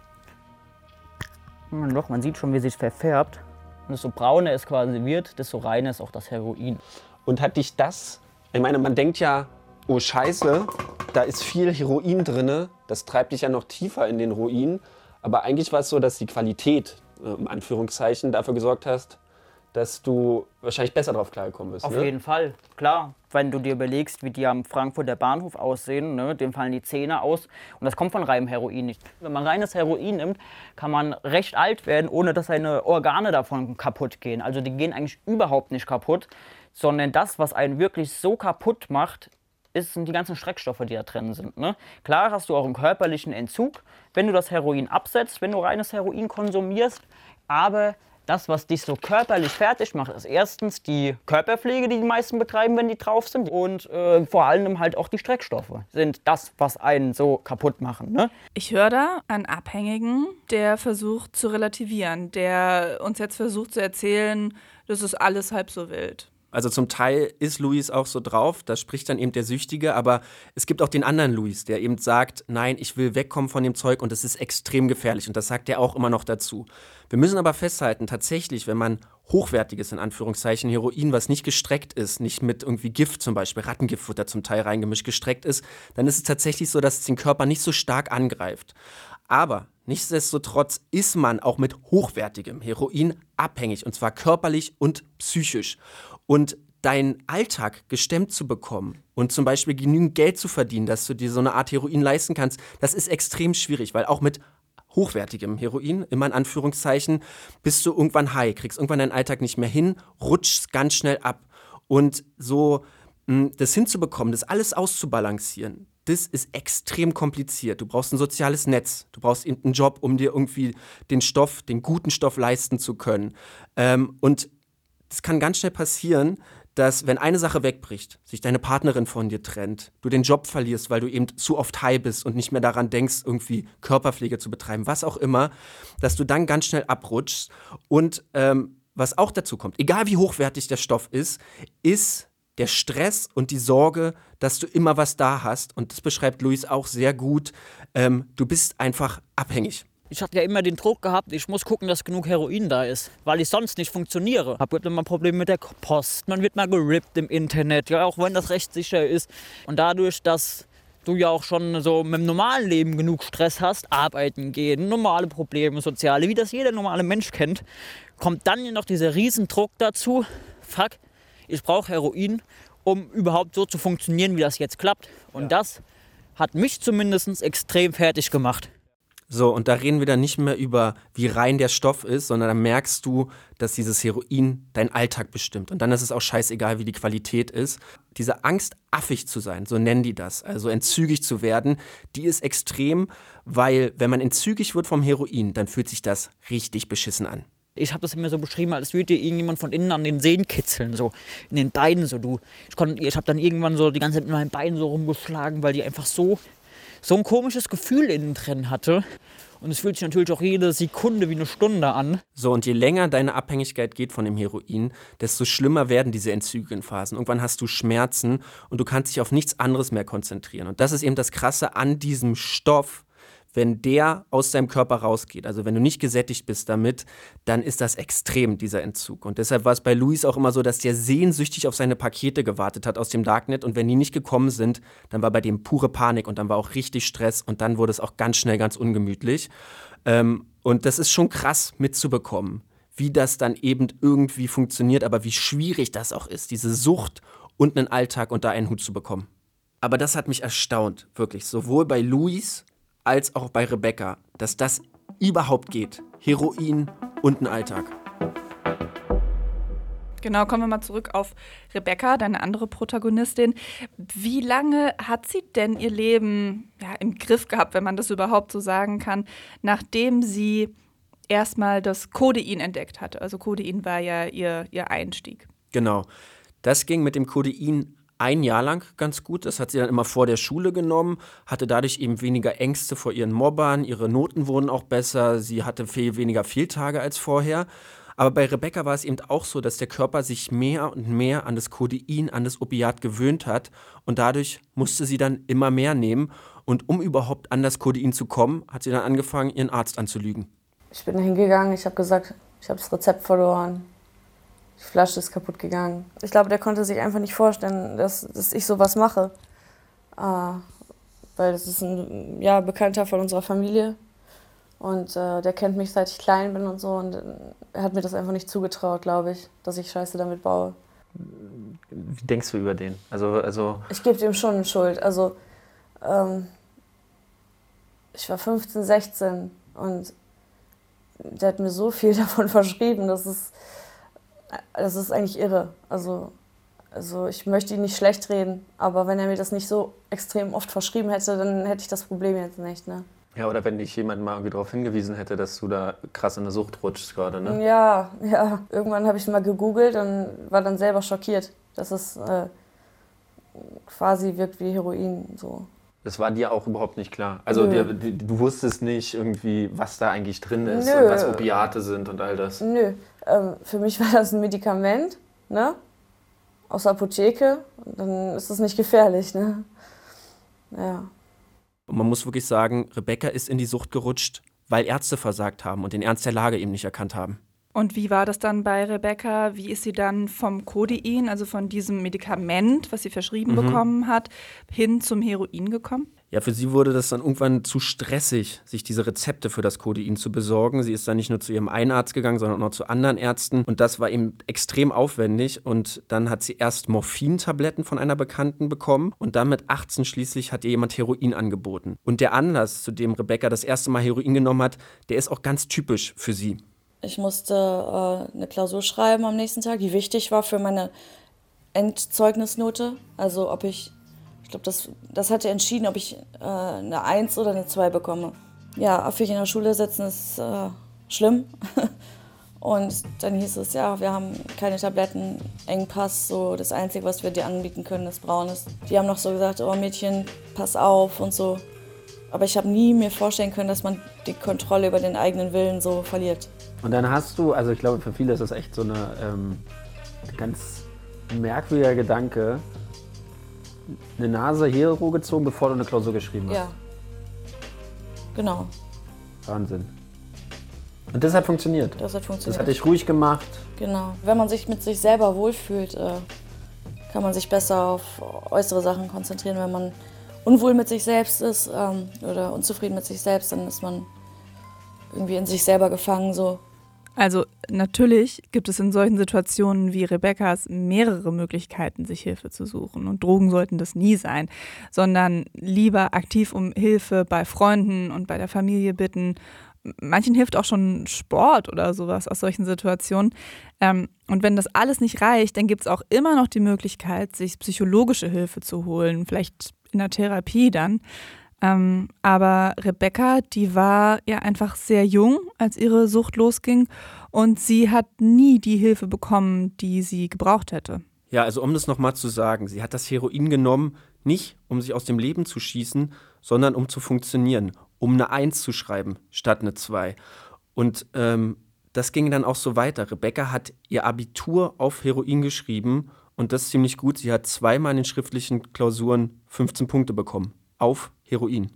Hm, Doch, man sieht schon, wie sich verfärbt. Und desto brauner es quasi wird, desto reiner ist auch das Heroin. Und hat dich das, ich meine, man denkt ja, oh Scheiße, da ist viel Heroin drin, das treibt dich ja noch tiefer in den Ruin. Aber eigentlich war es so, dass die Qualität, äh, in Anführungszeichen, dafür gesorgt hast, dass du wahrscheinlich besser drauf klargekommen bist. Auf ne? jeden Fall, klar. Wenn du dir überlegst, wie die am Frankfurter Bahnhof aussehen, ne, dem fallen die Zähne aus. Und das kommt von reinem Heroin nicht. Wenn man reines Heroin nimmt, kann man recht alt werden, ohne dass seine Organe davon kaputt gehen. Also die gehen eigentlich überhaupt nicht kaputt, sondern das, was einen wirklich so kaputt macht, ist, sind die ganzen Schreckstoffe, die da drin sind. Ne? Klar hast du auch einen körperlichen Entzug, wenn du das Heroin absetzt, wenn du reines Heroin konsumierst, aber das, was dich so körperlich fertig macht, ist erstens die Körperpflege, die die meisten betreiben, wenn die drauf sind. Und äh, vor allem halt auch die Streckstoffe sind das, was einen so kaputt machen. Ne? Ich höre da einen Abhängigen, der versucht zu relativieren, der uns jetzt versucht zu erzählen, das ist alles halb so wild. Also zum Teil ist Luis auch so drauf, da spricht dann eben der Süchtige, aber es gibt auch den anderen Luis, der eben sagt, nein, ich will wegkommen von dem Zeug und es ist extrem gefährlich und das sagt er auch immer noch dazu. Wir müssen aber festhalten, tatsächlich, wenn man hochwertiges, in Anführungszeichen, Heroin, was nicht gestreckt ist, nicht mit irgendwie Gift zum Beispiel, Rattengiftfutter zum Teil reingemischt, gestreckt ist, dann ist es tatsächlich so, dass es den Körper nicht so stark angreift. Aber nichtsdestotrotz ist man auch mit hochwertigem Heroin abhängig, und zwar körperlich und psychisch. Und deinen Alltag gestemmt zu bekommen und zum Beispiel genügend Geld zu verdienen, dass du dir so eine Art Heroin leisten kannst, das ist extrem schwierig, weil auch mit hochwertigem Heroin, immer in Anführungszeichen, bist du irgendwann high, kriegst irgendwann deinen Alltag nicht mehr hin, rutschst ganz schnell ab. Und so mh, das hinzubekommen, das alles auszubalancieren, das ist extrem kompliziert. Du brauchst ein soziales Netz, du brauchst eben einen Job, um dir irgendwie den Stoff, den guten Stoff leisten zu können. Ähm, und das kann ganz schnell passieren, dass wenn eine Sache wegbricht, sich deine Partnerin von dir trennt, du den Job verlierst, weil du eben zu oft high bist und nicht mehr daran denkst, irgendwie Körperpflege zu betreiben, was auch immer, dass du dann ganz schnell abrutschst. Und ähm, was auch dazu kommt, egal wie hochwertig der Stoff ist, ist der Stress und die Sorge, dass du immer was da hast. Und das beschreibt Luis auch sehr gut. Ähm, du bist einfach abhängig. Ich hatte ja immer den Druck gehabt, ich muss gucken, dass genug Heroin da ist, weil ich sonst nicht funktioniere. Hab immer Probleme mit der Post, man wird mal gerippt im Internet, ja, auch wenn das rechtssicher ist. Und dadurch, dass du ja auch schon so mit dem normalen Leben genug Stress hast, arbeiten gehen, normale Probleme, soziale, wie das jeder normale Mensch kennt, kommt dann noch dieser Riesendruck dazu, fuck, ich brauche Heroin, um überhaupt so zu funktionieren, wie das jetzt klappt. Und ja. das hat mich zumindest extrem fertig gemacht. So, und da reden wir dann nicht mehr über, wie rein der Stoff ist, sondern da merkst du, dass dieses Heroin deinen Alltag bestimmt. Und dann ist es auch scheißegal, wie die Qualität ist. Diese Angst, affig zu sein, so nennen die das, also entzügig zu werden, die ist extrem, weil wenn man entzügig wird vom Heroin, dann fühlt sich das richtig beschissen an. Ich habe das immer so beschrieben, als würde dir irgendjemand von innen an den Sehnen kitzeln, so in den Beinen so. Du, ich, ich habe dann irgendwann so die ganze Zeit mit meinen Beinen so rumgeschlagen, weil die einfach so so ein komisches Gefühl innen drin hatte. Und es fühlt sich natürlich auch jede Sekunde wie eine Stunde an. So, und je länger deine Abhängigkeit geht von dem Heroin, desto schlimmer werden diese entzügigen Phasen. Irgendwann hast du Schmerzen und du kannst dich auf nichts anderes mehr konzentrieren. Und das ist eben das Krasse an diesem Stoff, wenn der aus deinem Körper rausgeht, also wenn du nicht gesättigt bist damit, dann ist das extrem, dieser Entzug. Und deshalb war es bei Luis auch immer so, dass der sehnsüchtig auf seine Pakete gewartet hat aus dem Darknet und wenn die nicht gekommen sind, dann war bei dem pure Panik und dann war auch richtig Stress und dann wurde es auch ganz schnell ganz ungemütlich. Ähm, und das ist schon krass mitzubekommen, wie das dann eben irgendwie funktioniert, aber wie schwierig das auch ist, diese Sucht und einen Alltag unter einen Hut zu bekommen. Aber das hat mich erstaunt, wirklich. Sowohl bei Luis als auch bei Rebecca, dass das überhaupt geht. Heroin und ein Alltag. Genau, kommen wir mal zurück auf Rebecca, deine andere Protagonistin. Wie lange hat sie denn ihr Leben ja, im Griff gehabt, wenn man das überhaupt so sagen kann, nachdem sie erstmal das Codein entdeckt hatte? Also Codein war ja ihr, ihr Einstieg. Genau. Das ging mit dem Codein ein Jahr lang ganz gut. Das hat sie dann immer vor der Schule genommen, hatte dadurch eben weniger Ängste vor ihren Mobbern, ihre Noten wurden auch besser, sie hatte viel weniger Fehltage als vorher. Aber bei Rebecca war es eben auch so, dass der Körper sich mehr und mehr an das Codein, an das Opiat gewöhnt hat und dadurch musste sie dann immer mehr nehmen. Und um überhaupt an das Codein zu kommen, hat sie dann angefangen, ihren Arzt anzulügen. Ich bin hingegangen, ich habe gesagt, ich habe das Rezept verloren, die Flasche ist kaputt gegangen. Ich glaube, der konnte sich einfach nicht vorstellen, dass, dass ich sowas mache. Äh, weil das ist ein ja, Bekannter von unserer Familie. Und äh, der kennt mich, seit ich klein bin und so. Und er hat mir das einfach nicht zugetraut, glaube ich, dass ich Scheiße damit baue. Wie denkst du über den? Also, also ich gebe dem schon Schuld. Also, ähm, ich war 15, 16 und der hat mir so viel davon verschrieben, dass es das ist eigentlich irre. Also, also ich möchte ihn nicht schlecht reden, aber wenn er mir das nicht so extrem oft verschrieben hätte, dann hätte ich das Problem jetzt nicht. Ne? Ja, oder wenn dich jemand mal irgendwie darauf hingewiesen hätte, dass du da krass in der Sucht rutschst gerade, ne? Ja, ja. Irgendwann habe ich mal gegoogelt und war dann selber schockiert, dass es äh, quasi wirkt wie Heroin. So. Das war dir auch überhaupt nicht klar. Also dir, du wusstest nicht irgendwie, was da eigentlich drin ist Nö. und was Opiate sind und all das. Nö. Ähm, für mich war das ein Medikament, ne? Aus der Apotheke. Und dann ist das nicht gefährlich, ne? Ja. Und man muss wirklich sagen, Rebecca ist in die Sucht gerutscht, weil Ärzte versagt haben und den Ernst der Lage eben nicht erkannt haben. Und wie war das dann bei Rebecca? Wie ist sie dann vom Codein, also von diesem Medikament, was sie verschrieben mhm. bekommen hat, hin zum Heroin gekommen? Ja, für sie wurde das dann irgendwann zu stressig, sich diese Rezepte für das Codein zu besorgen. Sie ist dann nicht nur zu ihrem einen Arzt gegangen, sondern auch zu anderen Ärzten. Und das war eben extrem aufwendig. Und dann hat sie erst Morphintabletten von einer Bekannten bekommen. Und dann mit 18 schließlich hat ihr jemand Heroin angeboten. Und der Anlass, zu dem Rebecca das erste Mal Heroin genommen hat, der ist auch ganz typisch für sie. Ich musste äh, eine Klausur schreiben am nächsten Tag, die wichtig war für meine Endzeugnisnote. Also ob ich, ich glaube, das, das hatte entschieden, ob ich äh, eine 1 oder eine 2 bekomme. Ja, affig in der Schule sitzen ist äh, schlimm. Und dann hieß es, ja, wir haben keine Tabletten, Engpass, so das Einzige, was wir dir anbieten können, ist Braunes. Die haben noch so gesagt, oh Mädchen, pass auf und so. Aber ich habe nie mir vorstellen können, dass man die Kontrolle über den eigenen Willen so verliert. Und dann hast du, also ich glaube, für viele ist das echt so eine ähm, ganz merkwürdiger Gedanke. Eine Nase Hero gezogen, bevor du eine Klausur geschrieben hast. Ja. Genau. Wahnsinn. Und das hat funktioniert. Das hat funktioniert. Das hat dich ruhig gemacht. Genau. Wenn man sich mit sich selber wohlfühlt, äh, kann man sich besser auf äußere Sachen konzentrieren. Wenn man unwohl mit sich selbst ist ähm, oder unzufrieden mit sich selbst, dann ist man irgendwie in sich selber gefangen. So. Also natürlich gibt es in solchen Situationen wie Rebecca's mehrere Möglichkeiten, sich Hilfe zu suchen. Und Drogen sollten das nie sein, sondern lieber aktiv um Hilfe bei Freunden und bei der Familie bitten. Manchen hilft auch schon Sport oder sowas aus solchen Situationen. Ähm, und wenn das alles nicht reicht, dann gibt es auch immer noch die Möglichkeit, sich psychologische Hilfe zu holen, vielleicht in der Therapie dann. Ähm, aber Rebecca, die war ja einfach sehr jung, als ihre Sucht losging und sie hat nie die Hilfe bekommen, die sie gebraucht hätte. Ja, also um das nochmal zu sagen, sie hat das Heroin genommen, nicht um sich aus dem Leben zu schießen, sondern um zu funktionieren, um eine Eins zu schreiben statt eine Zwei. Und ähm, das ging dann auch so weiter. Rebecca hat ihr Abitur auf Heroin geschrieben und das ziemlich gut. Sie hat zweimal in den schriftlichen Klausuren 15 Punkte bekommen auf Heroin.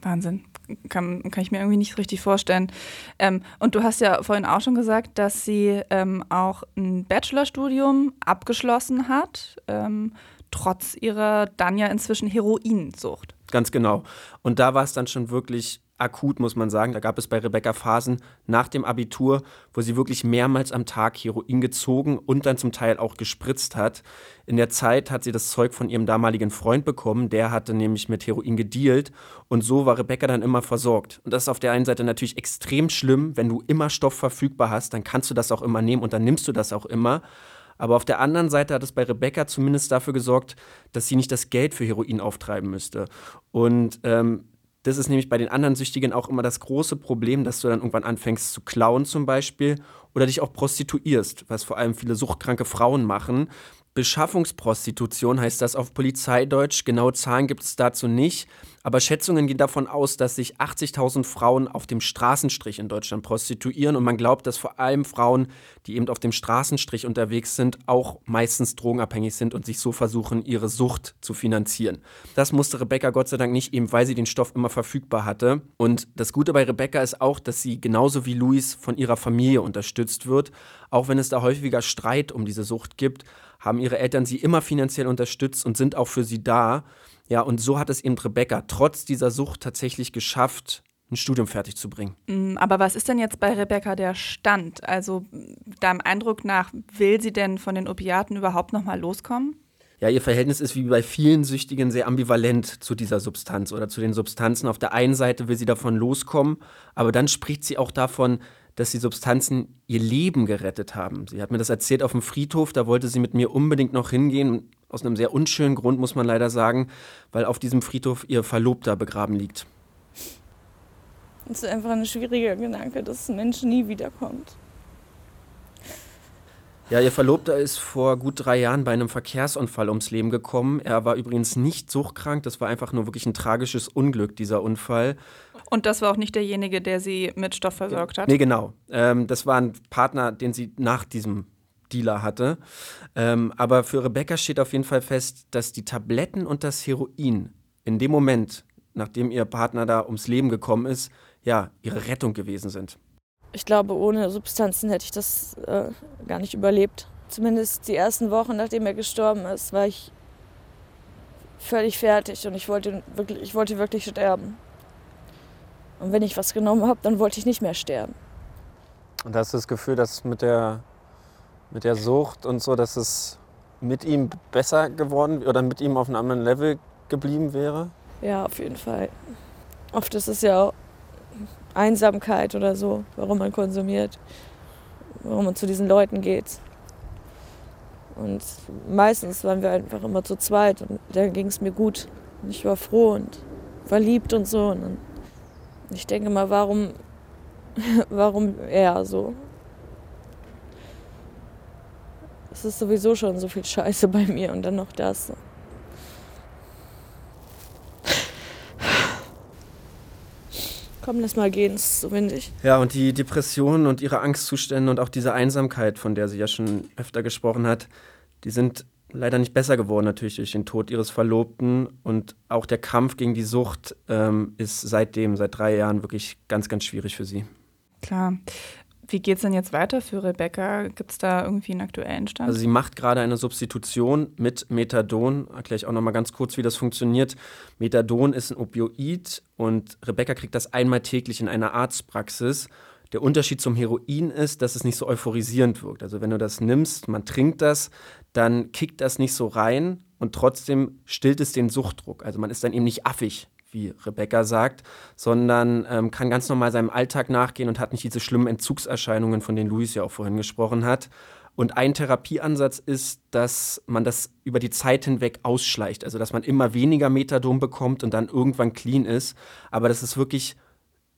Wahnsinn. Kann, kann ich mir irgendwie nicht richtig vorstellen. Ähm, und du hast ja vorhin auch schon gesagt, dass sie ähm, auch ein Bachelorstudium abgeschlossen hat, ähm, trotz ihrer dann ja inzwischen Heroinsucht. Ganz genau. Und da war es dann schon wirklich akut, muss man sagen. Da gab es bei Rebecca Phasen nach dem Abitur, wo sie wirklich mehrmals am Tag Heroin gezogen und dann zum Teil auch gespritzt hat. In der Zeit hat sie das Zeug von ihrem damaligen Freund bekommen. Der hatte nämlich mit Heroin gedealt. Und so war Rebecca dann immer versorgt. Und das ist auf der einen Seite natürlich extrem schlimm. Wenn du immer Stoff verfügbar hast, dann kannst du das auch immer nehmen und dann nimmst du das auch immer. Aber auf der anderen Seite hat es bei Rebecca zumindest dafür gesorgt, dass sie nicht das Geld für Heroin auftreiben müsste. Und ähm, das ist nämlich bei den anderen Süchtigen auch immer das große Problem, dass du dann irgendwann anfängst zu klauen zum Beispiel oder dich auch prostituierst, was vor allem viele suchtkranke Frauen machen. Beschaffungsprostitution heißt das auf Polizeideutsch. Genaue Zahlen gibt es dazu nicht. Aber Schätzungen gehen davon aus, dass sich 80.000 Frauen auf dem Straßenstrich in Deutschland prostituieren. Und man glaubt, dass vor allem Frauen, die eben auf dem Straßenstrich unterwegs sind, auch meistens drogenabhängig sind und sich so versuchen, ihre Sucht zu finanzieren. Das musste Rebecca Gott sei Dank nicht, eben weil sie den Stoff immer verfügbar hatte. Und das Gute bei Rebecca ist auch, dass sie genauso wie Luis von ihrer Familie unterstützt wird. Auch wenn es da häufiger Streit um diese Sucht gibt haben ihre Eltern sie immer finanziell unterstützt und sind auch für sie da. Ja, und so hat es eben Rebecca trotz dieser Sucht tatsächlich geschafft, ein Studium fertig zu bringen. Mm, aber was ist denn jetzt bei Rebecca der Stand? Also deinem Eindruck nach, will sie denn von den Opiaten überhaupt noch mal loskommen? Ja, ihr Verhältnis ist wie bei vielen Süchtigen sehr ambivalent zu dieser Substanz oder zu den Substanzen. Auf der einen Seite will sie davon loskommen, aber dann spricht sie auch davon, dass die Substanzen ihr Leben gerettet haben. Sie hat mir das erzählt auf dem Friedhof, da wollte sie mit mir unbedingt noch hingehen, aus einem sehr unschönen Grund, muss man leider sagen, weil auf diesem Friedhof ihr Verlobter begraben liegt. Es ist einfach ein schwieriger Gedanke, dass ein Mensch nie wiederkommt. Ja, ihr Verlobter ist vor gut drei Jahren bei einem Verkehrsunfall ums Leben gekommen. Er war übrigens nicht suchtkrank, das war einfach nur wirklich ein tragisches Unglück, dieser Unfall. Und das war auch nicht derjenige, der sie mit Stoff versorgt hat? Nee, genau. Ähm, das war ein Partner, den sie nach diesem Dealer hatte. Ähm, aber für Rebecca steht auf jeden Fall fest, dass die Tabletten und das Heroin in dem Moment, nachdem ihr Partner da ums Leben gekommen ist, ja, ihre Rettung gewesen sind. Ich glaube, ohne Substanzen hätte ich das äh, gar nicht überlebt. Zumindest die ersten Wochen, nachdem er gestorben ist, war ich völlig fertig und ich wollte wirklich, ich wollte wirklich sterben. Und wenn ich was genommen habe, dann wollte ich nicht mehr sterben. Und hast du das Gefühl, dass mit der, mit der Sucht und so, dass es mit ihm besser geworden oder mit ihm auf einem anderen Level geblieben wäre? Ja, auf jeden Fall. Oft ist es ja auch Einsamkeit oder so, warum man konsumiert, warum man zu diesen Leuten geht. Und meistens waren wir einfach immer zu zweit und da ging es mir gut. Und ich war froh und verliebt und so. Und ich denke mal, warum, warum er so? Es ist sowieso schon so viel Scheiße bei mir und dann noch das. komm, lass mal gehen, es ist so windig. Ja, und die Depressionen und ihre Angstzustände und auch diese Einsamkeit, von der sie ja schon öfter gesprochen hat, die sind leider nicht besser geworden, natürlich durch den Tod ihres Verlobten. Und auch der Kampf gegen die Sucht ähm, ist seitdem, seit drei Jahren, wirklich ganz, ganz schwierig für sie. Klar. Wie geht es denn jetzt weiter für Rebecca? Gibt es da irgendwie einen aktuellen Stand? Also sie macht gerade eine Substitution mit Methadon. Erkläre ich auch noch mal ganz kurz, wie das funktioniert. Methadon ist ein Opioid und Rebecca kriegt das einmal täglich in einer Arztpraxis. Der Unterschied zum Heroin ist, dass es nicht so euphorisierend wirkt. Also wenn du das nimmst, man trinkt das, dann kickt das nicht so rein und trotzdem stillt es den Suchtdruck. Also man ist dann eben nicht affig, wie Rebecca sagt, sondern ähm, kann ganz normal seinem Alltag nachgehen und hat nicht diese schlimmen Entzugserscheinungen, von denen Luis ja auch vorhin gesprochen hat. Und ein Therapieansatz ist, dass man das über die Zeit hinweg ausschleicht. Also dass man immer weniger Methadon bekommt und dann irgendwann clean ist. Aber das ist wirklich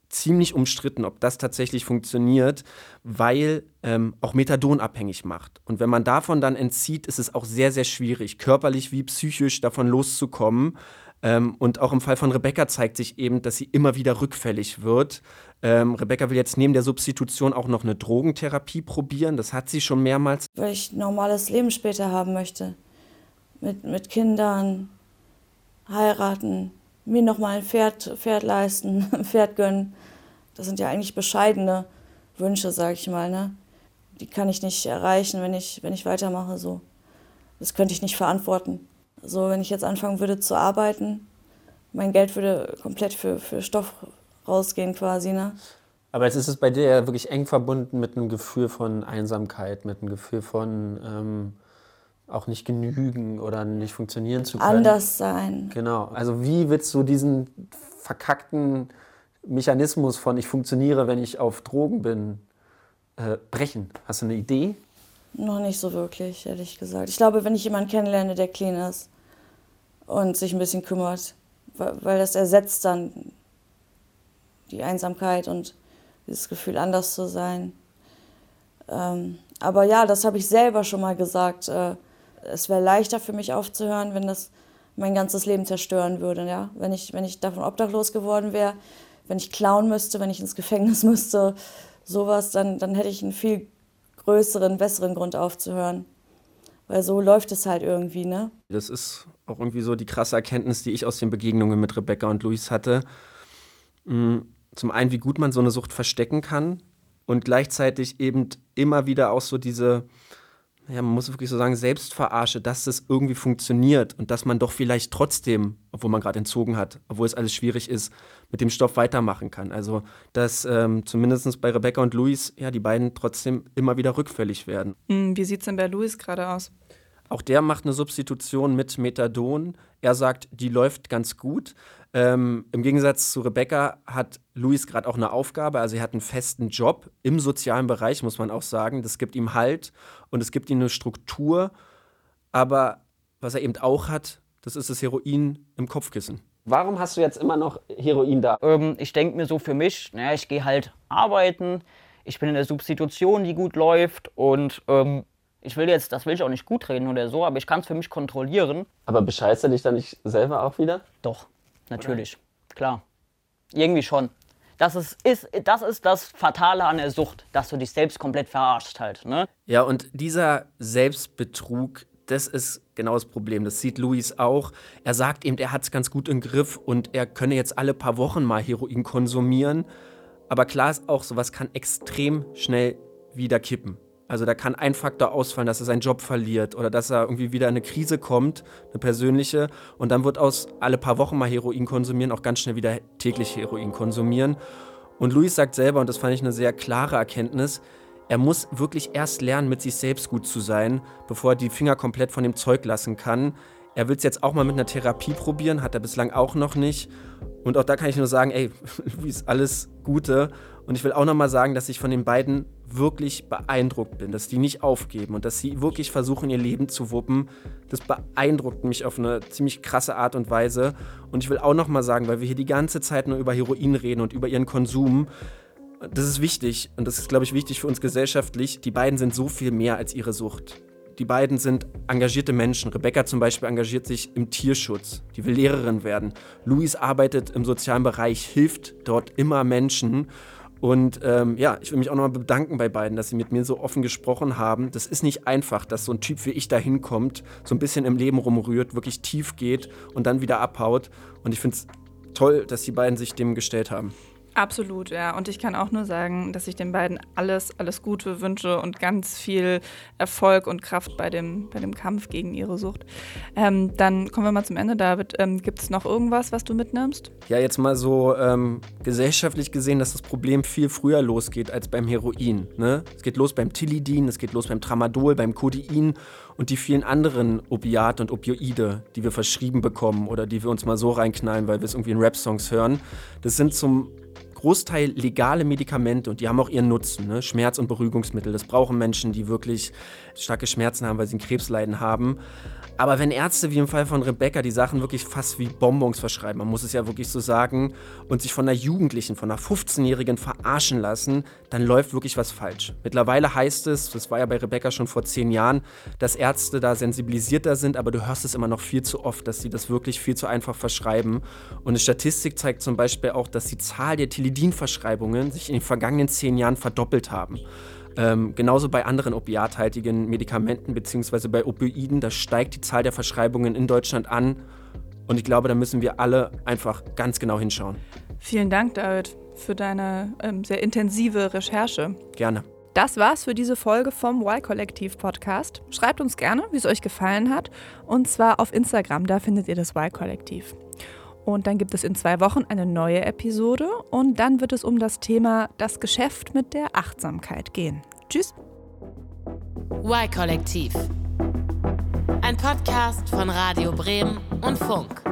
ziemlich umstritten, ob das tatsächlich funktioniert, weil ähm, auch Methadon abhängig macht. Und wenn man davon dann entzieht, ist es auch sehr, sehr schwierig, körperlich wie psychisch davon loszukommen. Ähm, und auch im Fall von Rebecca zeigt sich eben, dass sie immer wieder rückfällig wird. Ähm, Rebecca will jetzt neben der Substitution auch noch eine Drogentherapie probieren. Das hat sie schon mehrmals. Weil ich ein normales Leben später haben möchte. Mit, mit Kindern, heiraten, mir nochmal ein Pferd, Pferd leisten, ein Pferd gönnen. Das sind ja eigentlich bescheidene Wünsche, sag ich mal. Ne? Die kann ich nicht erreichen, wenn ich, wenn ich weitermache so. Das könnte ich nicht verantworten. So, wenn ich jetzt anfangen würde zu arbeiten, mein Geld würde komplett für, für Stoff rausgehen quasi. Ne? Aber jetzt ist es bei dir ja wirklich eng verbunden mit einem Gefühl von Einsamkeit, mit einem Gefühl von ähm, auch nicht genügen oder nicht funktionieren zu können. Anders sein. Genau. Also wie willst du diesen verkackten Mechanismus von ich funktioniere, wenn ich auf Drogen bin, äh, brechen? Hast du eine Idee? Noch nicht so wirklich, ehrlich gesagt. Ich glaube, wenn ich jemanden kennenlerne, der clean ist und sich ein bisschen kümmert, weil das ersetzt dann die Einsamkeit und dieses Gefühl, anders zu sein. Ähm, aber ja, das habe ich selber schon mal gesagt. Äh, es wäre leichter für mich aufzuhören, wenn das mein ganzes Leben zerstören würde. Ja? Wenn, ich, wenn ich davon obdachlos geworden wäre, wenn ich klauen müsste, wenn ich ins Gefängnis müsste, sowas, dann, dann hätte ich einen viel größeren, besseren Grund aufzuhören. Weil so läuft es halt irgendwie, ne? Das ist auch irgendwie so die krasse Erkenntnis, die ich aus den Begegnungen mit Rebecca und Luis hatte. Mm, zum einen, wie gut man so eine Sucht verstecken kann und gleichzeitig eben immer wieder auch so diese, ja, man muss wirklich so sagen, Selbstverarsche, dass das irgendwie funktioniert und dass man doch vielleicht trotzdem, obwohl man gerade entzogen hat, obwohl es alles schwierig ist, mit dem Stoff weitermachen kann. Also, dass ähm, zumindest bei Rebecca und Luis, ja, die beiden trotzdem immer wieder rückfällig werden. Hm, wie sieht es denn bei Luis gerade aus? Auch der macht eine Substitution mit Methadon. Er sagt, die läuft ganz gut. Ähm, Im Gegensatz zu Rebecca hat Luis gerade auch eine Aufgabe. Also er hat einen festen Job im sozialen Bereich, muss man auch sagen. Das gibt ihm Halt und es gibt ihm eine Struktur. Aber was er eben auch hat, das ist das Heroin im Kopfkissen. Warum hast du jetzt immer noch Heroin da? Ähm, ich denke mir so für mich, naja, ich gehe halt arbeiten, ich bin in der Substitution, die gut läuft und ähm, ich will jetzt, das will ich auch nicht gut reden oder so, aber ich kann es für mich kontrollieren. Aber bescheißt du dich dann nicht selber auch wieder? Doch, natürlich, oder? klar. Irgendwie schon. Das ist, ist, das ist das Fatale an der Sucht, dass du dich selbst komplett verarscht halt. Ne? Ja, und dieser Selbstbetrug, das ist genau das Problem. Das sieht Luis auch. Er sagt eben, er hat es ganz gut im Griff und er könne jetzt alle paar Wochen mal Heroin konsumieren. Aber klar ist auch, sowas kann extrem schnell wieder kippen. Also da kann ein Faktor ausfallen, dass er seinen Job verliert oder dass er irgendwie wieder in eine Krise kommt, eine persönliche. Und dann wird aus alle paar Wochen mal Heroin konsumieren auch ganz schnell wieder täglich Heroin konsumieren. Und Luis sagt selber, und das fand ich eine sehr klare Erkenntnis, er muss wirklich erst lernen, mit sich selbst gut zu sein, bevor er die Finger komplett von dem Zeug lassen kann. Er will es jetzt auch mal mit einer Therapie probieren, hat er bislang auch noch nicht. Und auch da kann ich nur sagen, ey, Luis, alles Gute. Und ich will auch noch mal sagen, dass ich von den beiden wirklich beeindruckt bin, dass die nicht aufgeben und dass sie wirklich versuchen, ihr Leben zu wuppen. Das beeindruckt mich auf eine ziemlich krasse Art und Weise. Und ich will auch noch mal sagen, weil wir hier die ganze Zeit nur über Heroin reden und über ihren Konsum, das ist wichtig und das ist, glaube ich, wichtig für uns gesellschaftlich. Die beiden sind so viel mehr als ihre Sucht. Die beiden sind engagierte Menschen. Rebecca zum Beispiel engagiert sich im Tierschutz. Die will Lehrerin werden. Luis arbeitet im sozialen Bereich, hilft dort immer Menschen. Und ähm, ja, ich will mich auch nochmal bedanken bei beiden, dass sie mit mir so offen gesprochen haben. Das ist nicht einfach, dass so ein Typ wie ich da hinkommt, so ein bisschen im Leben rumrührt, wirklich tief geht und dann wieder abhaut. Und ich finde es toll, dass die beiden sich dem gestellt haben. Absolut, ja. Und ich kann auch nur sagen, dass ich den beiden alles, alles Gute wünsche und ganz viel Erfolg und Kraft bei dem, bei dem Kampf gegen ihre Sucht. Ähm, dann kommen wir mal zum Ende, David. Ähm, Gibt es noch irgendwas, was du mitnimmst? Ja, jetzt mal so ähm, gesellschaftlich gesehen, dass das Problem viel früher losgeht als beim Heroin. Ne? Es geht los beim Tilidin, es geht los beim Tramadol, beim Codein und die vielen anderen Opiate und Opioide, die wir verschrieben bekommen oder die wir uns mal so reinknallen, weil wir es irgendwie in Rap-Songs hören. Das sind zum Großteil legale Medikamente und die haben auch ihren Nutzen. Ne? Schmerz- und Beruhigungsmittel. Das brauchen Menschen, die wirklich starke Schmerzen haben, weil sie ein Krebsleiden haben. Aber wenn Ärzte wie im Fall von Rebecca die Sachen wirklich fast wie Bonbons verschreiben, man muss es ja wirklich so sagen, und sich von einer Jugendlichen, von einer 15-Jährigen verarschen lassen, dann läuft wirklich was falsch. Mittlerweile heißt es, das war ja bei Rebecca schon vor zehn Jahren, dass Ärzte da sensibilisierter sind, aber du hörst es immer noch viel zu oft, dass sie das wirklich viel zu einfach verschreiben. Und eine Statistik zeigt zum Beispiel auch, dass die Zahl der Tilidin-Verschreibungen sich in den vergangenen zehn Jahren verdoppelt haben. Ähm, genauso bei anderen opiathaltigen Medikamenten bzw. bei Opioiden, da steigt die Zahl der Verschreibungen in Deutschland an. Und ich glaube, da müssen wir alle einfach ganz genau hinschauen. Vielen Dank, David, für deine ähm, sehr intensive Recherche. Gerne. Das war's für diese Folge vom Y-Kollektiv Podcast. Schreibt uns gerne, wie es euch gefallen hat. Und zwar auf Instagram, da findet ihr das Y-Kollektiv. Und dann gibt es in zwei Wochen eine neue Episode und dann wird es um das Thema das Geschäft mit der Achtsamkeit gehen. Tschüss. Y-Kollektiv. Ein Podcast von Radio Bremen und Funk.